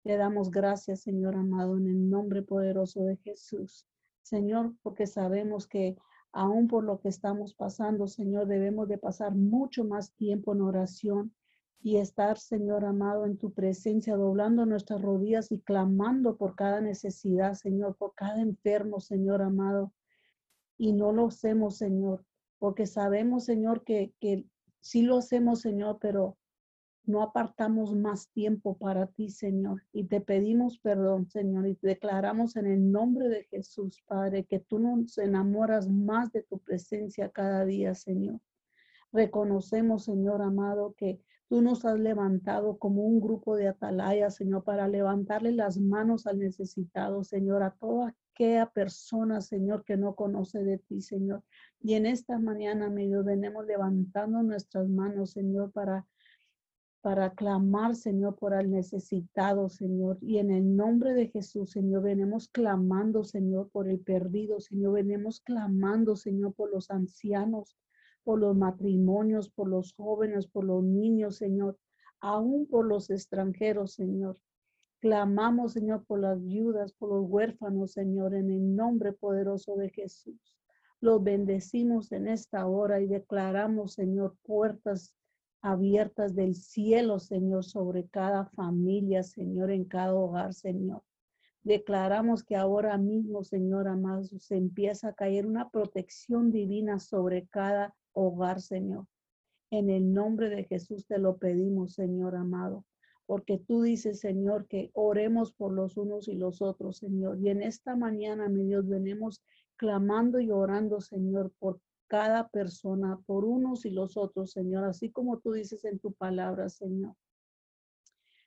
Te damos gracias, Señor amado, en el nombre poderoso de Jesús. Señor, porque sabemos que aún por lo que estamos pasando, Señor, debemos de pasar mucho más tiempo en oración y estar, Señor amado, en tu presencia, doblando nuestras rodillas y clamando por cada necesidad, Señor, por cada enfermo, Señor amado. Y no lo hacemos, Señor, porque sabemos, Señor, que, que sí lo hacemos, Señor, pero no apartamos más tiempo para ti, Señor. Y te pedimos perdón, Señor, y declaramos en el nombre de Jesús, Padre, que tú nos enamoras más de tu presencia cada día, Señor. Reconocemos, Señor amado, que tú nos has levantado como un grupo de atalayas, Señor, para levantarle las manos al necesitado, Señor, a toda aquella persona, Señor, que no conoce de ti, Señor. Y en esta mañana, amigo, venimos levantando nuestras manos, Señor, para para clamar, Señor, por el necesitado, Señor. Y en el nombre de Jesús, Señor, venimos clamando, Señor, por el perdido, Señor. Venimos clamando, Señor, por los ancianos, por los matrimonios, por los jóvenes, por los niños, Señor, aún por los extranjeros, Señor. Clamamos, Señor, por las viudas, por los huérfanos, Señor, en el nombre poderoso de Jesús. Los bendecimos en esta hora y declaramos, Señor, puertas abiertas del cielo, Señor, sobre cada familia, Señor, en cada hogar, Señor. Declaramos que ahora mismo, Señor amado, se empieza a caer una protección divina sobre cada hogar, Señor. En el nombre de Jesús te lo pedimos, Señor amado, porque tú dices, Señor, que oremos por los unos y los otros, Señor. Y en esta mañana, mi Dios, venimos clamando y orando, Señor, por cada persona por unos y los otros, Señor, así como tú dices en tu palabra, Señor.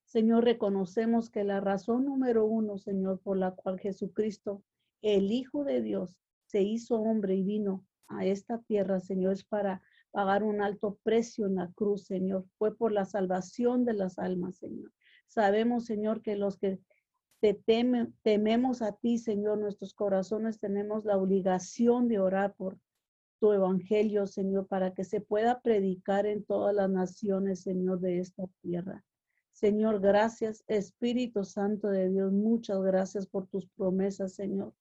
Señor, reconocemos que la razón número uno, Señor, por la cual Jesucristo, el Hijo de Dios, se hizo hombre y vino a esta tierra, Señor, es para pagar un alto precio en la cruz, Señor. Fue por la salvación de las almas, Señor. Sabemos, Señor, que los que te tememos a ti, Señor, nuestros corazones tenemos la obligación de orar por tu evangelio, Señor, para que se pueda predicar en todas las naciones, Señor, de esta tierra. Señor, gracias, Espíritu Santo de Dios, muchas gracias por tus promesas, Señor,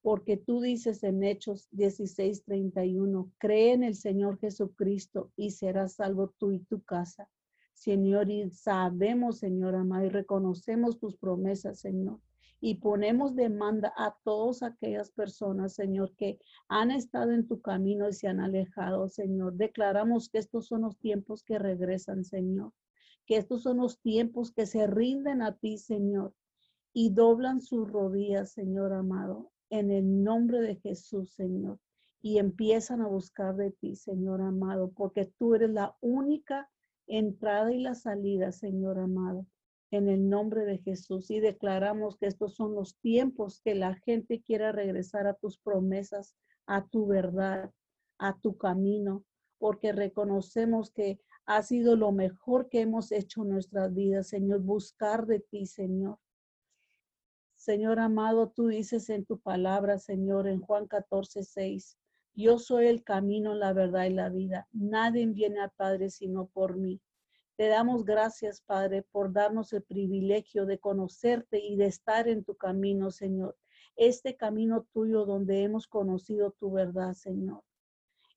porque tú dices en Hechos 16:31, cree en el Señor Jesucristo y serás salvo tú y tu casa. Señor, y sabemos, Señor amado, y reconocemos tus promesas, Señor y ponemos demanda a todas aquellas personas, Señor, que han estado en tu camino y se han alejado, Señor. Declaramos que estos son los tiempos que regresan, Señor. Que estos son los tiempos que se rinden a ti, Señor, y doblan sus rodillas, Señor amado, en el nombre de Jesús, Señor. Y empiezan a buscar de ti, Señor amado, porque tú eres la única entrada y la salida, Señor amado en el nombre de Jesús y declaramos que estos son los tiempos que la gente quiera regresar a tus promesas, a tu verdad, a tu camino, porque reconocemos que ha sido lo mejor que hemos hecho en nuestras vidas, Señor, buscar de ti, Señor. Señor amado, tú dices en tu palabra, Señor, en Juan 14, 6, yo soy el camino, la verdad y la vida. Nadie viene al Padre sino por mí. Te damos gracias, Padre, por darnos el privilegio de conocerte y de estar en tu camino, Señor. Este camino tuyo donde hemos conocido tu verdad, Señor.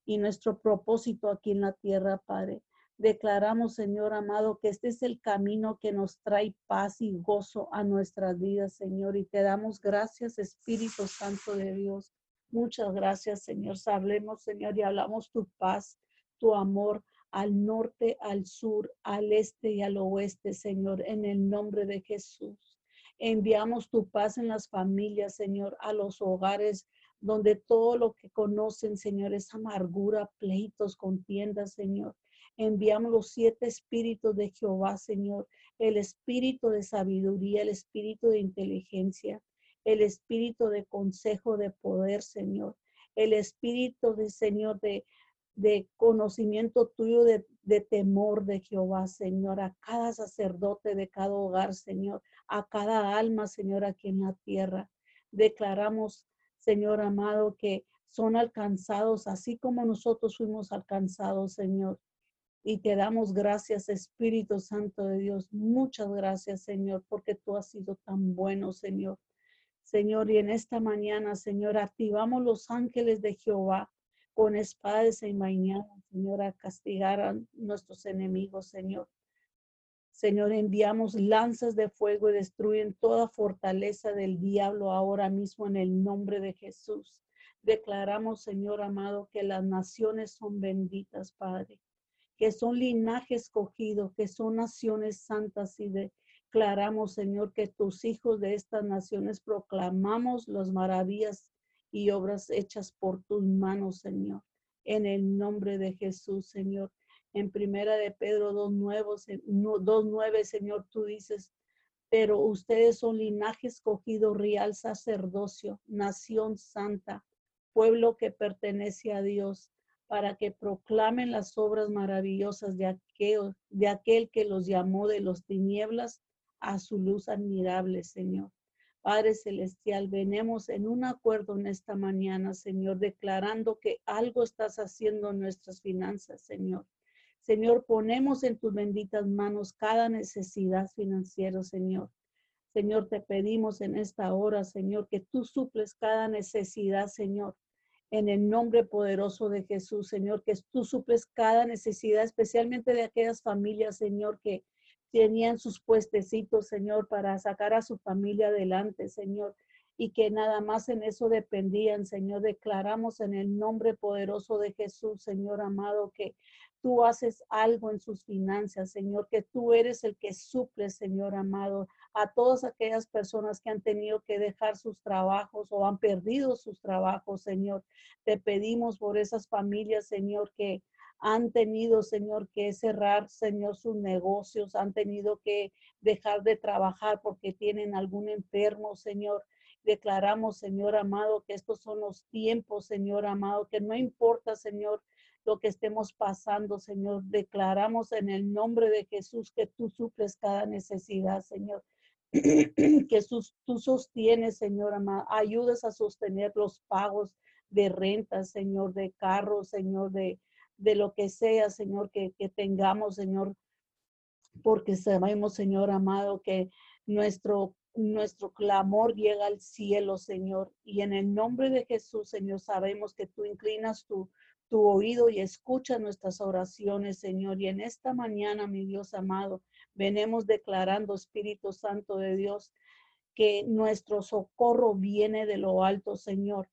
Y nuestro propósito aquí en la tierra, Padre. Declaramos, Señor amado, que este es el camino que nos trae paz y gozo a nuestras vidas, Señor. Y te damos gracias, Espíritu Santo de Dios. Muchas gracias, Señor. Hablemos, Señor, y hablamos tu paz, tu amor al norte, al sur, al este y al oeste, Señor, en el nombre de Jesús. Enviamos tu paz en las familias, Señor, a los hogares donde todo lo que conocen, Señor, es amargura, pleitos, contiendas, Señor. Enviamos los siete espíritus de Jehová, Señor, el espíritu de sabiduría, el espíritu de inteligencia, el espíritu de consejo, de poder, Señor, el espíritu de Señor de, de conocimiento tuyo, de, de temor de Jehová, Señor, a cada sacerdote de cada hogar, Señor, a cada alma, Señor, aquí en la tierra. Declaramos, Señor amado, que son alcanzados así como nosotros fuimos alcanzados, Señor. Y te damos gracias, Espíritu Santo de Dios. Muchas gracias, Señor, porque tú has sido tan bueno, Señor. Señor, y en esta mañana, Señor, activamos los ángeles de Jehová con espadas y mañana, Señor, a castigar a nuestros enemigos, Señor. Señor, enviamos lanzas de fuego y destruyen toda fortaleza del diablo ahora mismo en el nombre de Jesús. Declaramos, Señor amado, que las naciones son benditas, Padre, que son linaje escogido, que son naciones santas y declaramos, Señor, que tus hijos de estas naciones proclamamos las maravillas y obras hechas por tus manos, Señor. En el nombre de Jesús, Señor en primera de Pedro 2.9, Señor, tú dices, pero ustedes son linaje escogido, real sacerdocio, nación santa, pueblo que pertenece a Dios, para que proclamen las obras maravillosas de aquel, de aquel que los llamó de los tinieblas a su luz admirable, Señor. Padre Celestial, venemos en un acuerdo en esta mañana, Señor, declarando que algo estás haciendo en nuestras finanzas, Señor. Señor, ponemos en tus benditas manos cada necesidad financiera, Señor. Señor, te pedimos en esta hora, Señor, que tú suples cada necesidad, Señor. En el nombre poderoso de Jesús, Señor, que tú suples cada necesidad, especialmente de aquellas familias, Señor, que tenían sus puestecitos, Señor, para sacar a su familia adelante, Señor, y que nada más en eso dependían, Señor. Declaramos en el nombre poderoso de Jesús, Señor amado, que tú haces algo en sus finanzas, Señor, que tú eres el que suple, Señor amado, a todas aquellas personas que han tenido que dejar sus trabajos o han perdido sus trabajos, Señor. Te pedimos por esas familias, Señor, que han tenido, Señor, que cerrar, Señor, sus negocios, han tenido que dejar de trabajar porque tienen algún enfermo, Señor. Declaramos, Señor amado, que estos son los tiempos, Señor amado, que no importa, Señor, lo que estemos pasando, Señor. Declaramos en el nombre de Jesús que tú suples cada necesidad, Señor. que tú sostienes, Señor amado. Ayudas a sostener los pagos de renta, Señor, de carros, Señor, de, de lo que sea, Señor, que, que tengamos, Señor. Porque sabemos, Señor amado, que nuestro nuestro clamor llega al cielo, Señor. Y en el nombre de Jesús, Señor, sabemos que tú inclinas tu, tu oído y escucha nuestras oraciones, Señor. Y en esta mañana, mi Dios amado, venemos declarando, Espíritu Santo de Dios, que nuestro socorro viene de lo alto, Señor.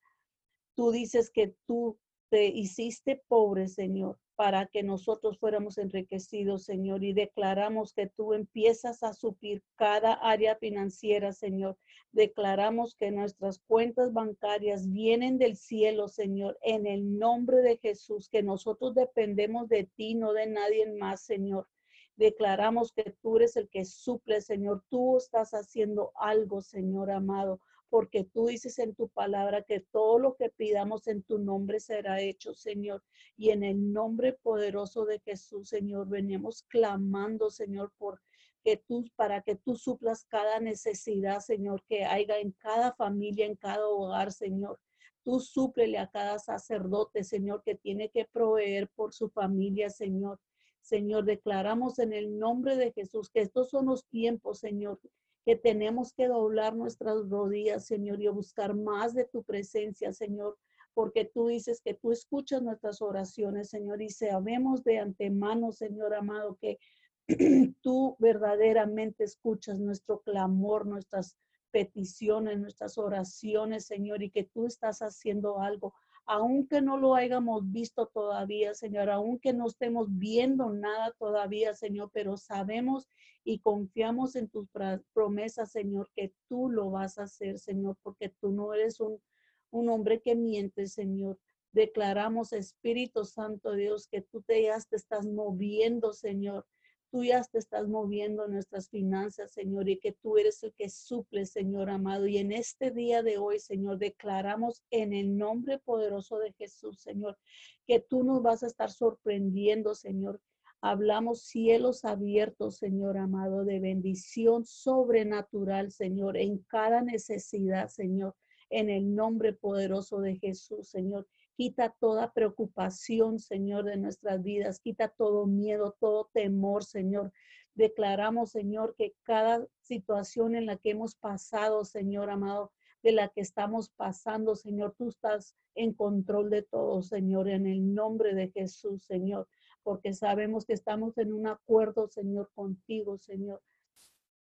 Tú dices que tú te hiciste pobre, Señor, para que nosotros fuéramos enriquecidos, Señor, y declaramos que tú empiezas a suplir cada área financiera, Señor. Declaramos que nuestras cuentas bancarias vienen del cielo, Señor, en el nombre de Jesús, que nosotros dependemos de ti, no de nadie más, Señor. Declaramos que tú eres el que suple, Señor. Tú estás haciendo algo, Señor amado porque tú dices en tu palabra que todo lo que pidamos en tu nombre será hecho, Señor. Y en el nombre poderoso de Jesús, Señor, venimos clamando, Señor, por que tú, para que tú suplas cada necesidad, Señor, que haya en cada familia, en cada hogar, Señor. Tú súplele a cada sacerdote, Señor, que tiene que proveer por su familia, Señor. Señor, declaramos en el nombre de Jesús que estos son los tiempos, Señor, que tenemos que doblar nuestras rodillas, Señor, y buscar más de tu presencia, Señor, porque tú dices que tú escuchas nuestras oraciones, Señor, y sabemos de antemano, Señor amado, que tú verdaderamente escuchas nuestro clamor, nuestras peticiones, nuestras oraciones, Señor, y que tú estás haciendo algo. Aunque no lo hayamos visto todavía, Señor, aunque no estemos viendo nada todavía, Señor, pero sabemos y confiamos en tus promesas, Señor, que tú lo vas a hacer, Señor, porque tú no eres un, hombre que miente, Señor. Declaramos, Espíritu Santo Dios, que tú te te estás moviendo, Señor. Tú ya te estás moviendo nuestras finanzas, Señor, y que tú eres el que suple, Señor amado. Y en este día de hoy, Señor, declaramos en el nombre poderoso de Jesús, Señor, que tú nos vas a estar sorprendiendo, Señor. Hablamos cielos abiertos, Señor amado, de bendición sobrenatural, Señor, en cada necesidad, Señor, en el nombre poderoso de Jesús, Señor. Quita toda preocupación, Señor, de nuestras vidas. Quita todo miedo, todo temor, Señor. Declaramos, Señor, que cada situación en la que hemos pasado, Señor amado, de la que estamos pasando, Señor, tú estás en control de todo, Señor, en el nombre de Jesús, Señor, porque sabemos que estamos en un acuerdo, Señor, contigo, Señor.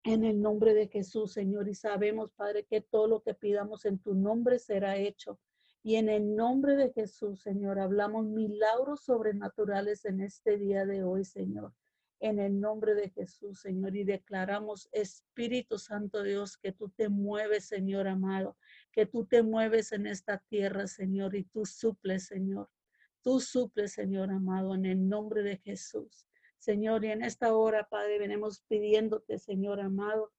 En el nombre de Jesús, Señor, y sabemos, Padre, que todo lo que pidamos en tu nombre será hecho. Y en el nombre de Jesús, Señor, hablamos milagros sobrenaturales en este día de hoy, Señor. En el nombre de Jesús, Señor, y declaramos, Espíritu Santo Dios, que tú te mueves, Señor amado, que tú te mueves en esta tierra, Señor, y tú suples, Señor. Tú suples, Señor amado, en el nombre de Jesús. Señor, y en esta hora, Padre, venimos pidiéndote, Señor amado,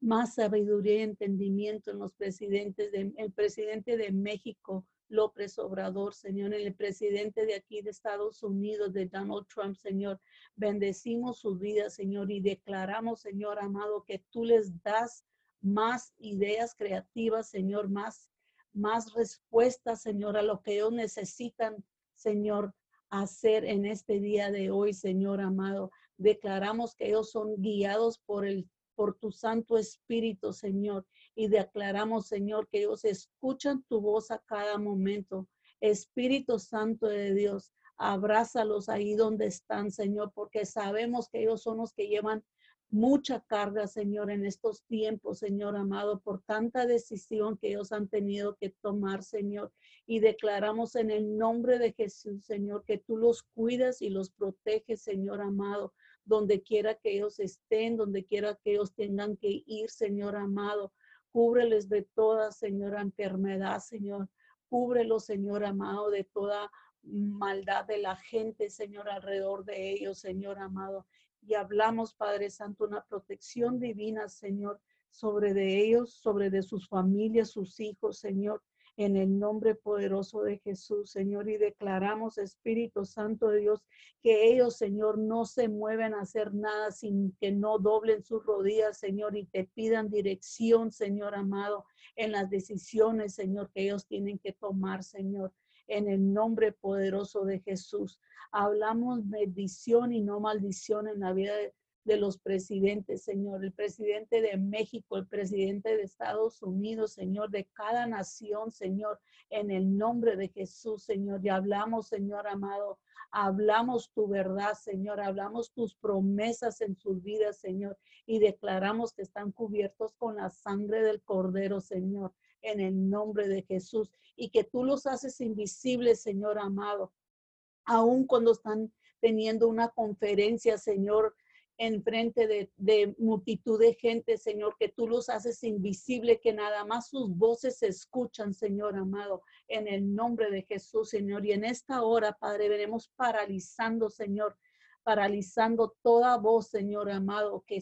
más sabiduría y entendimiento en los presidentes, de, el presidente de México, López Obrador, Señor, el presidente de aquí de Estados Unidos, de Donald Trump, Señor. Bendecimos su vida, Señor, y declaramos, Señor amado, que tú les das más ideas creativas, Señor, más, más respuestas, Señor, a lo que ellos necesitan, Señor, hacer en este día de hoy, Señor amado. Declaramos que ellos son guiados por el por tu Santo Espíritu, Señor. Y declaramos, Señor, que ellos escuchan tu voz a cada momento. Espíritu Santo de Dios, abrázalos ahí donde están, Señor, porque sabemos que ellos son los que llevan mucha carga, Señor, en estos tiempos, Señor amado, por tanta decisión que ellos han tenido que tomar, Señor. Y declaramos en el nombre de Jesús, Señor, que tú los cuidas y los proteges, Señor amado donde quiera que ellos estén, donde quiera que ellos tengan que ir, Señor amado. Cúbreles de toda, Señora, enfermedad, Señor. Cúbrelos, Señor amado, de toda maldad de la gente, Señor, alrededor de ellos, Señor amado. Y hablamos, Padre Santo, una protección divina, Señor, sobre de ellos, sobre de sus familias, sus hijos, Señor en el nombre poderoso de Jesús, Señor, y declaramos, Espíritu Santo de Dios, que ellos, Señor, no se mueven a hacer nada sin que no doblen sus rodillas, Señor, y te pidan dirección, Señor amado, en las decisiones, Señor, que ellos tienen que tomar, Señor en el nombre poderoso de Jesús. Hablamos bendición y no maldición en la vida de, de los presidentes, Señor, el presidente de México, el presidente de Estados Unidos, Señor, de cada nación, Señor, en el nombre de Jesús, Señor. Y hablamos, Señor amado, hablamos tu verdad, Señor, hablamos tus promesas en sus vidas, Señor, y declaramos que están cubiertos con la sangre del Cordero, Señor, en el nombre de Jesús, y que tú los haces invisibles, Señor amado, aun cuando están teniendo una conferencia, Señor, en frente de, multitud de gente, Señor, que tú los haces invisible, que nada más sus voces se escuchan, Señor amado, en el nombre de Jesús, Señor. Y en esta hora, Padre, veremos paralizando, Señor, paralizando toda voz, Señor amado, que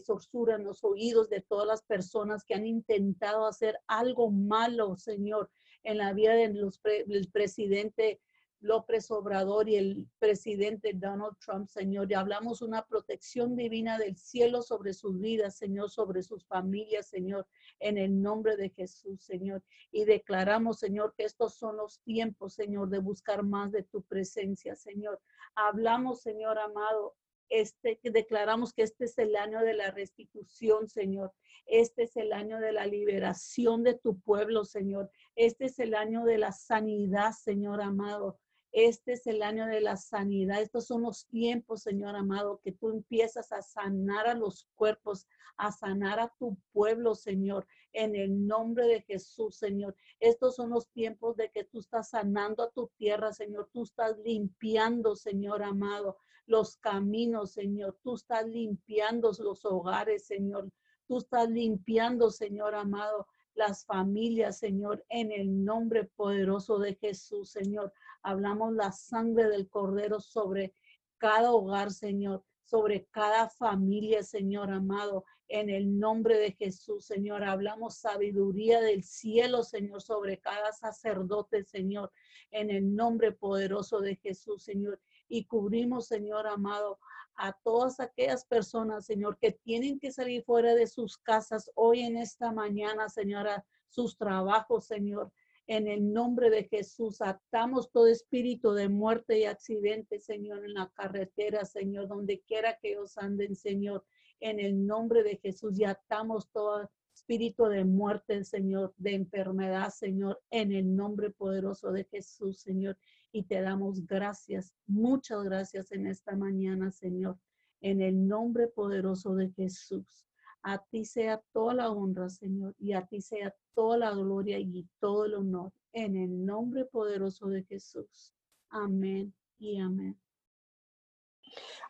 en los oídos de todas las personas que han intentado hacer algo malo, Señor, en la vida del presidente López Obrador y el presidente Donald Trump, Señor. Y hablamos una protección divina del cielo sobre sus vidas, Señor, sobre sus familias, Señor, en el nombre de Jesús, Señor. Y declaramos, Señor, que estos son los tiempos, Señor, de buscar más de tu presencia, Señor. Hablamos, Señor amado, este, declaramos que este es el año de la restitución, Señor. Este es el año de la liberación de tu pueblo, Señor. Este es el año de la sanidad, Señor amado Este es el año de la sanidad. Estos son los tiempos, Señor amado, que tú empiezas a sanar a los cuerpos, a sanar a tu pueblo, Señor, en el nombre de Jesús, Señor. Estos son los tiempos de que tú estás sanando a tu tierra, Señor. Tú estás limpiando, Señor amado, los caminos, Señor. Tú estás limpiando los hogares, Señor. Tú estás limpiando, Señor amado, las familias, Señor, en el nombre poderoso de Jesús, Señor. Hablamos la sangre del Cordero sobre cada hogar, Señor, sobre cada familia, Señor amado, en el nombre de Jesús, Señor. Hablamos sabiduría del cielo, Señor, sobre cada sacerdote, Señor, en el nombre poderoso de Jesús, Señor. Y cubrimos, Señor amado, a todas aquellas personas, Señor, que tienen que salir fuera de sus casas hoy en esta mañana, Señora, sus trabajos, Señor. En el nombre de Jesús, atamos todo espíritu de muerte y accidente, Señor, en la carretera, Señor, donde quiera que ellos anden, Señor. En el nombre de Jesús, y atamos todo espíritu de muerte, Señor, de enfermedad, Señor, en el nombre poderoso de Jesús, Señor. Y te damos gracias, muchas gracias en esta mañana, Señor, en el nombre poderoso de Jesús. A ti sea toda la honra, Señor, y a ti sea toda la gloria y todo el honor, en el nombre poderoso de Jesús. Amén y amén.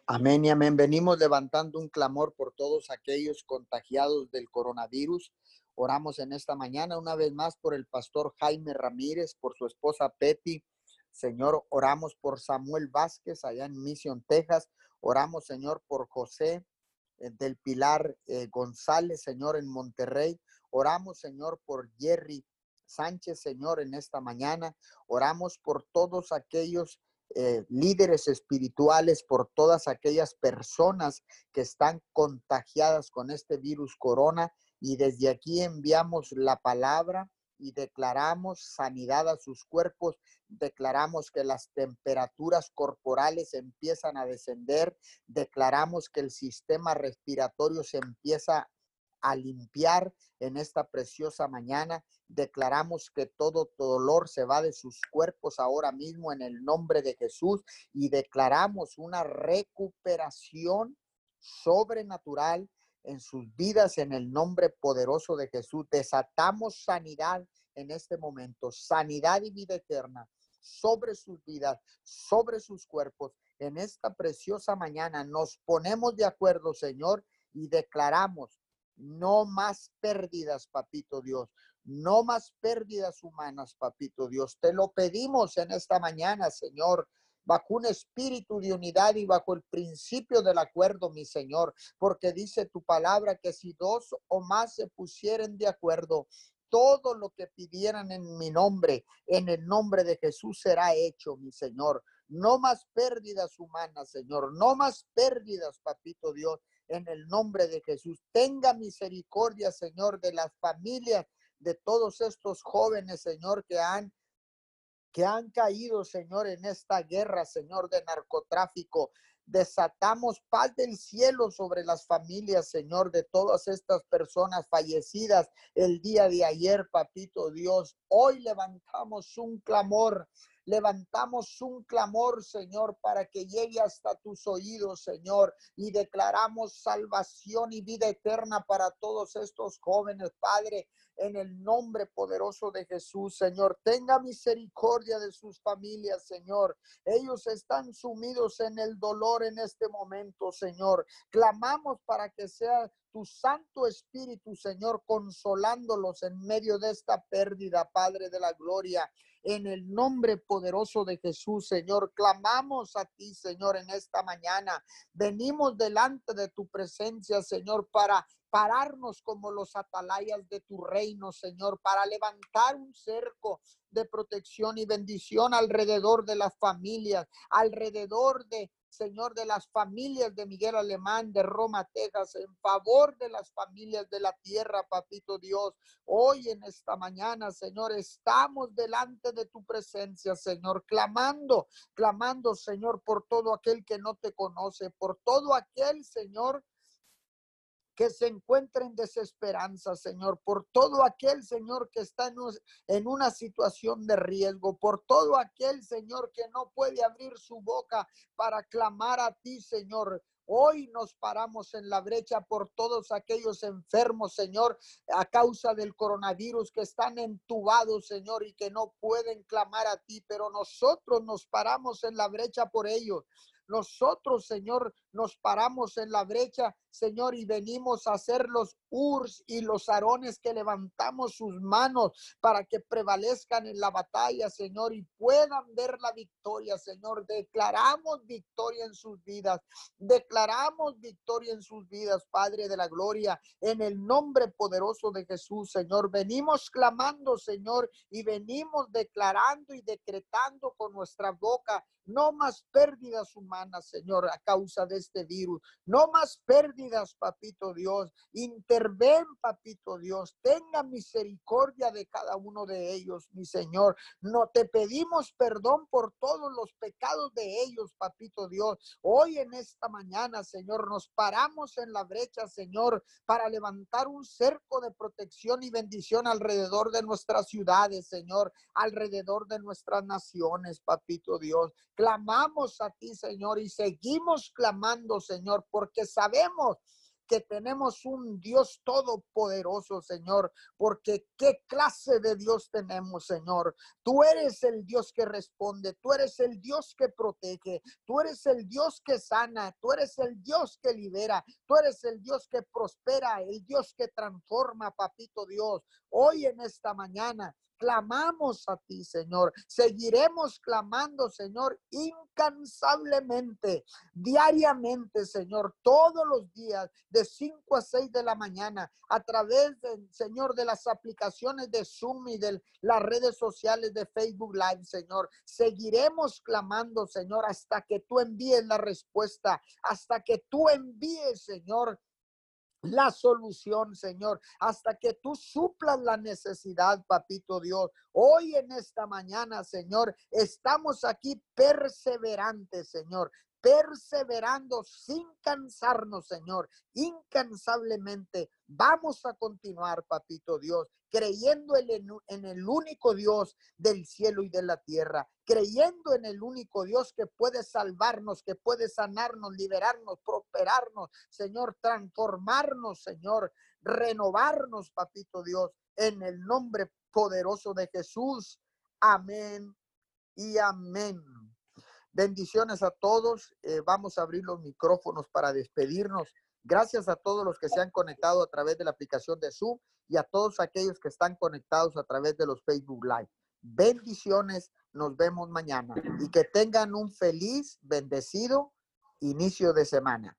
Amén y amén. Venimos levantando un clamor por todos aquellos contagiados del coronavirus. Oramos en esta mañana una vez más por el pastor Jaime Ramírez, por su esposa Petty. Señor, oramos por Samuel Vázquez allá en Mission, Texas. Oramos, Señor, por José eh, del Pilar eh, González, Señor, en Monterrey. Oramos, Señor, por Jerry Sánchez, Señor, en esta mañana. Oramos por todos aquellos eh, líderes espirituales, por todas aquellas personas que están contagiadas con este virus corona. Y desde aquí enviamos la palabra y declaramos sanidad a sus cuerpos, declaramos que las temperaturas corporales empiezan a descender, declaramos que el sistema respiratorio se empieza a limpiar en esta preciosa mañana. Declaramos que todo dolor se va de sus cuerpos ahora mismo en el nombre de Jesús y declaramos una recuperación sobrenatural en sus vidas en el nombre poderoso de Jesús. Desatamos sanidad en este momento, sanidad y vida eterna sobre sus vidas, sobre sus cuerpos. En esta preciosa mañana nos ponemos de acuerdo, Señor, y declaramos no más pérdidas, papito Dios. No más pérdidas humanas, papito Dios. Te lo pedimos en esta mañana, Señor bajo un espíritu de unidad y bajo el principio del acuerdo, mi Señor, porque dice tu palabra que si dos o más se pusieren de acuerdo, todo lo que pidieran en mi nombre, en el nombre de Jesús será hecho, mi Señor. No más pérdidas humanas, Señor. No más pérdidas, papito Dios en el nombre de Jesús. Tenga misericordia, Señor, de las familias de todos estos jóvenes, Señor, que han que han caído, Señor, en esta guerra, Señor, de narcotráfico. Desatamos paz del cielo sobre las familias, Señor, de todas estas personas fallecidas el día de ayer, papito Dios. Hoy levantamos un clamor Levantamos un clamor, Señor, para que llegue hasta tus oídos, Señor, y declaramos salvación y vida eterna para todos estos jóvenes, Padre en el nombre poderoso de Jesús, Señor. Tenga misericordia de sus familias, Señor. Ellos están sumidos en el dolor en este momento, Señor. Clamamos para que sea tu Santo Espíritu, Señor, consolándolos en medio de esta pérdida, Padre de la Gloria. En el nombre poderoso de Jesús, Señor, clamamos a ti, Señor, en esta mañana. Venimos delante de tu presencia, Señor, para pararnos como los atalayas de tu reino, Señor, para levantar un cerco de protección y bendición alrededor de las familias, alrededor de Señor, de las familias de Miguel Alemán, de Roma, Texas, en favor de las familias de la tierra, papito Dios. Hoy en esta mañana, Señor, estamos delante de tu presencia, Señor, clamando, clamando, Señor, por todo aquel que no te conoce, por todo aquel, Señor, que se encuentra en desesperanza, Señor, por todo aquel, Señor, que está en una situación de riesgo, por todo aquel, Señor, que no puede abrir su boca para clamar a ti, Señor. Hoy nos paramos en la brecha por todos aquellos enfermos, Señor, a causa del coronavirus que están entubados, Señor, y que no pueden clamar a ti, pero nosotros nos paramos en la brecha por ellos. Nosotros, Señor, nos paramos en la brecha, Señor, y venimos a hacer los urs y los arones que levantamos sus manos para que prevalezcan en la batalla, Señor, y puedan ver la victoria, Señor. Declaramos victoria en sus vidas. Declaramos victoria en sus vidas, Padre de la gloria, en el nombre poderoso de Jesús, Señor. Venimos clamando, Señor, y venimos declarando y decretando con nuestra boca no más pérdidas humanas, Señor, a causa de este virus. No más pérdidas, papito Dios. Interven, papito Dios. Tenga misericordia de cada uno de ellos, mi Señor. No te pedimos perdón por todos los pecados de ellos, papito Dios. Hoy en esta mañana, Señor, nos paramos en la brecha, Señor, para levantar un cerco de protección y bendición alrededor de nuestras ciudades, Señor, alrededor de nuestras naciones, papito Dios. Clamamos a ti, Señor, y seguimos clamando, Señor, porque sabemos que tenemos un Dios todopoderoso, Señor, porque qué clase de Dios tenemos, Señor. Tú eres el Dios que responde, tú eres el Dios que protege, tú eres el Dios que sana, tú eres el Dios que libera, tú eres el Dios que prospera, el Dios que transforma, papito Dios. Hoy en esta mañana clamamos a ti, Señor. Seguiremos clamando, Señor, incansablemente, diariamente, Señor, todos los días, de 5 a 6 de la mañana, a través, del Señor, de las aplicaciones de Zoom y de las redes sociales de Facebook Live, Señor. Seguiremos clamando, Señor, hasta que tú envíes la respuesta, hasta que tú envíes, Señor, la solución, Señor, hasta que tú suplas la necesidad, papito Dios. Hoy en esta mañana, Señor, estamos aquí perseverantes, Señor, perseverando sin cansarnos, Señor, incansablemente. Vamos a continuar, papito Dios, creyendo en el único Dios del cielo y de la tierra, creyendo en el único Dios que puede salvarnos, que puede sanarnos, liberarnos, prosperarnos, Señor, transformarnos, Señor, renovarnos, papito Dios, en el nombre poderoso de Jesús. Amén y amén. Bendiciones a todos. Eh, vamos a abrir los micrófonos para despedirnos. Gracias a todos los que se han conectado a través de la aplicación de Zoom y a todos aquellos que están conectados a través de los Facebook Live. Bendiciones. Nos vemos mañana y que tengan un feliz, bendecido inicio de semana.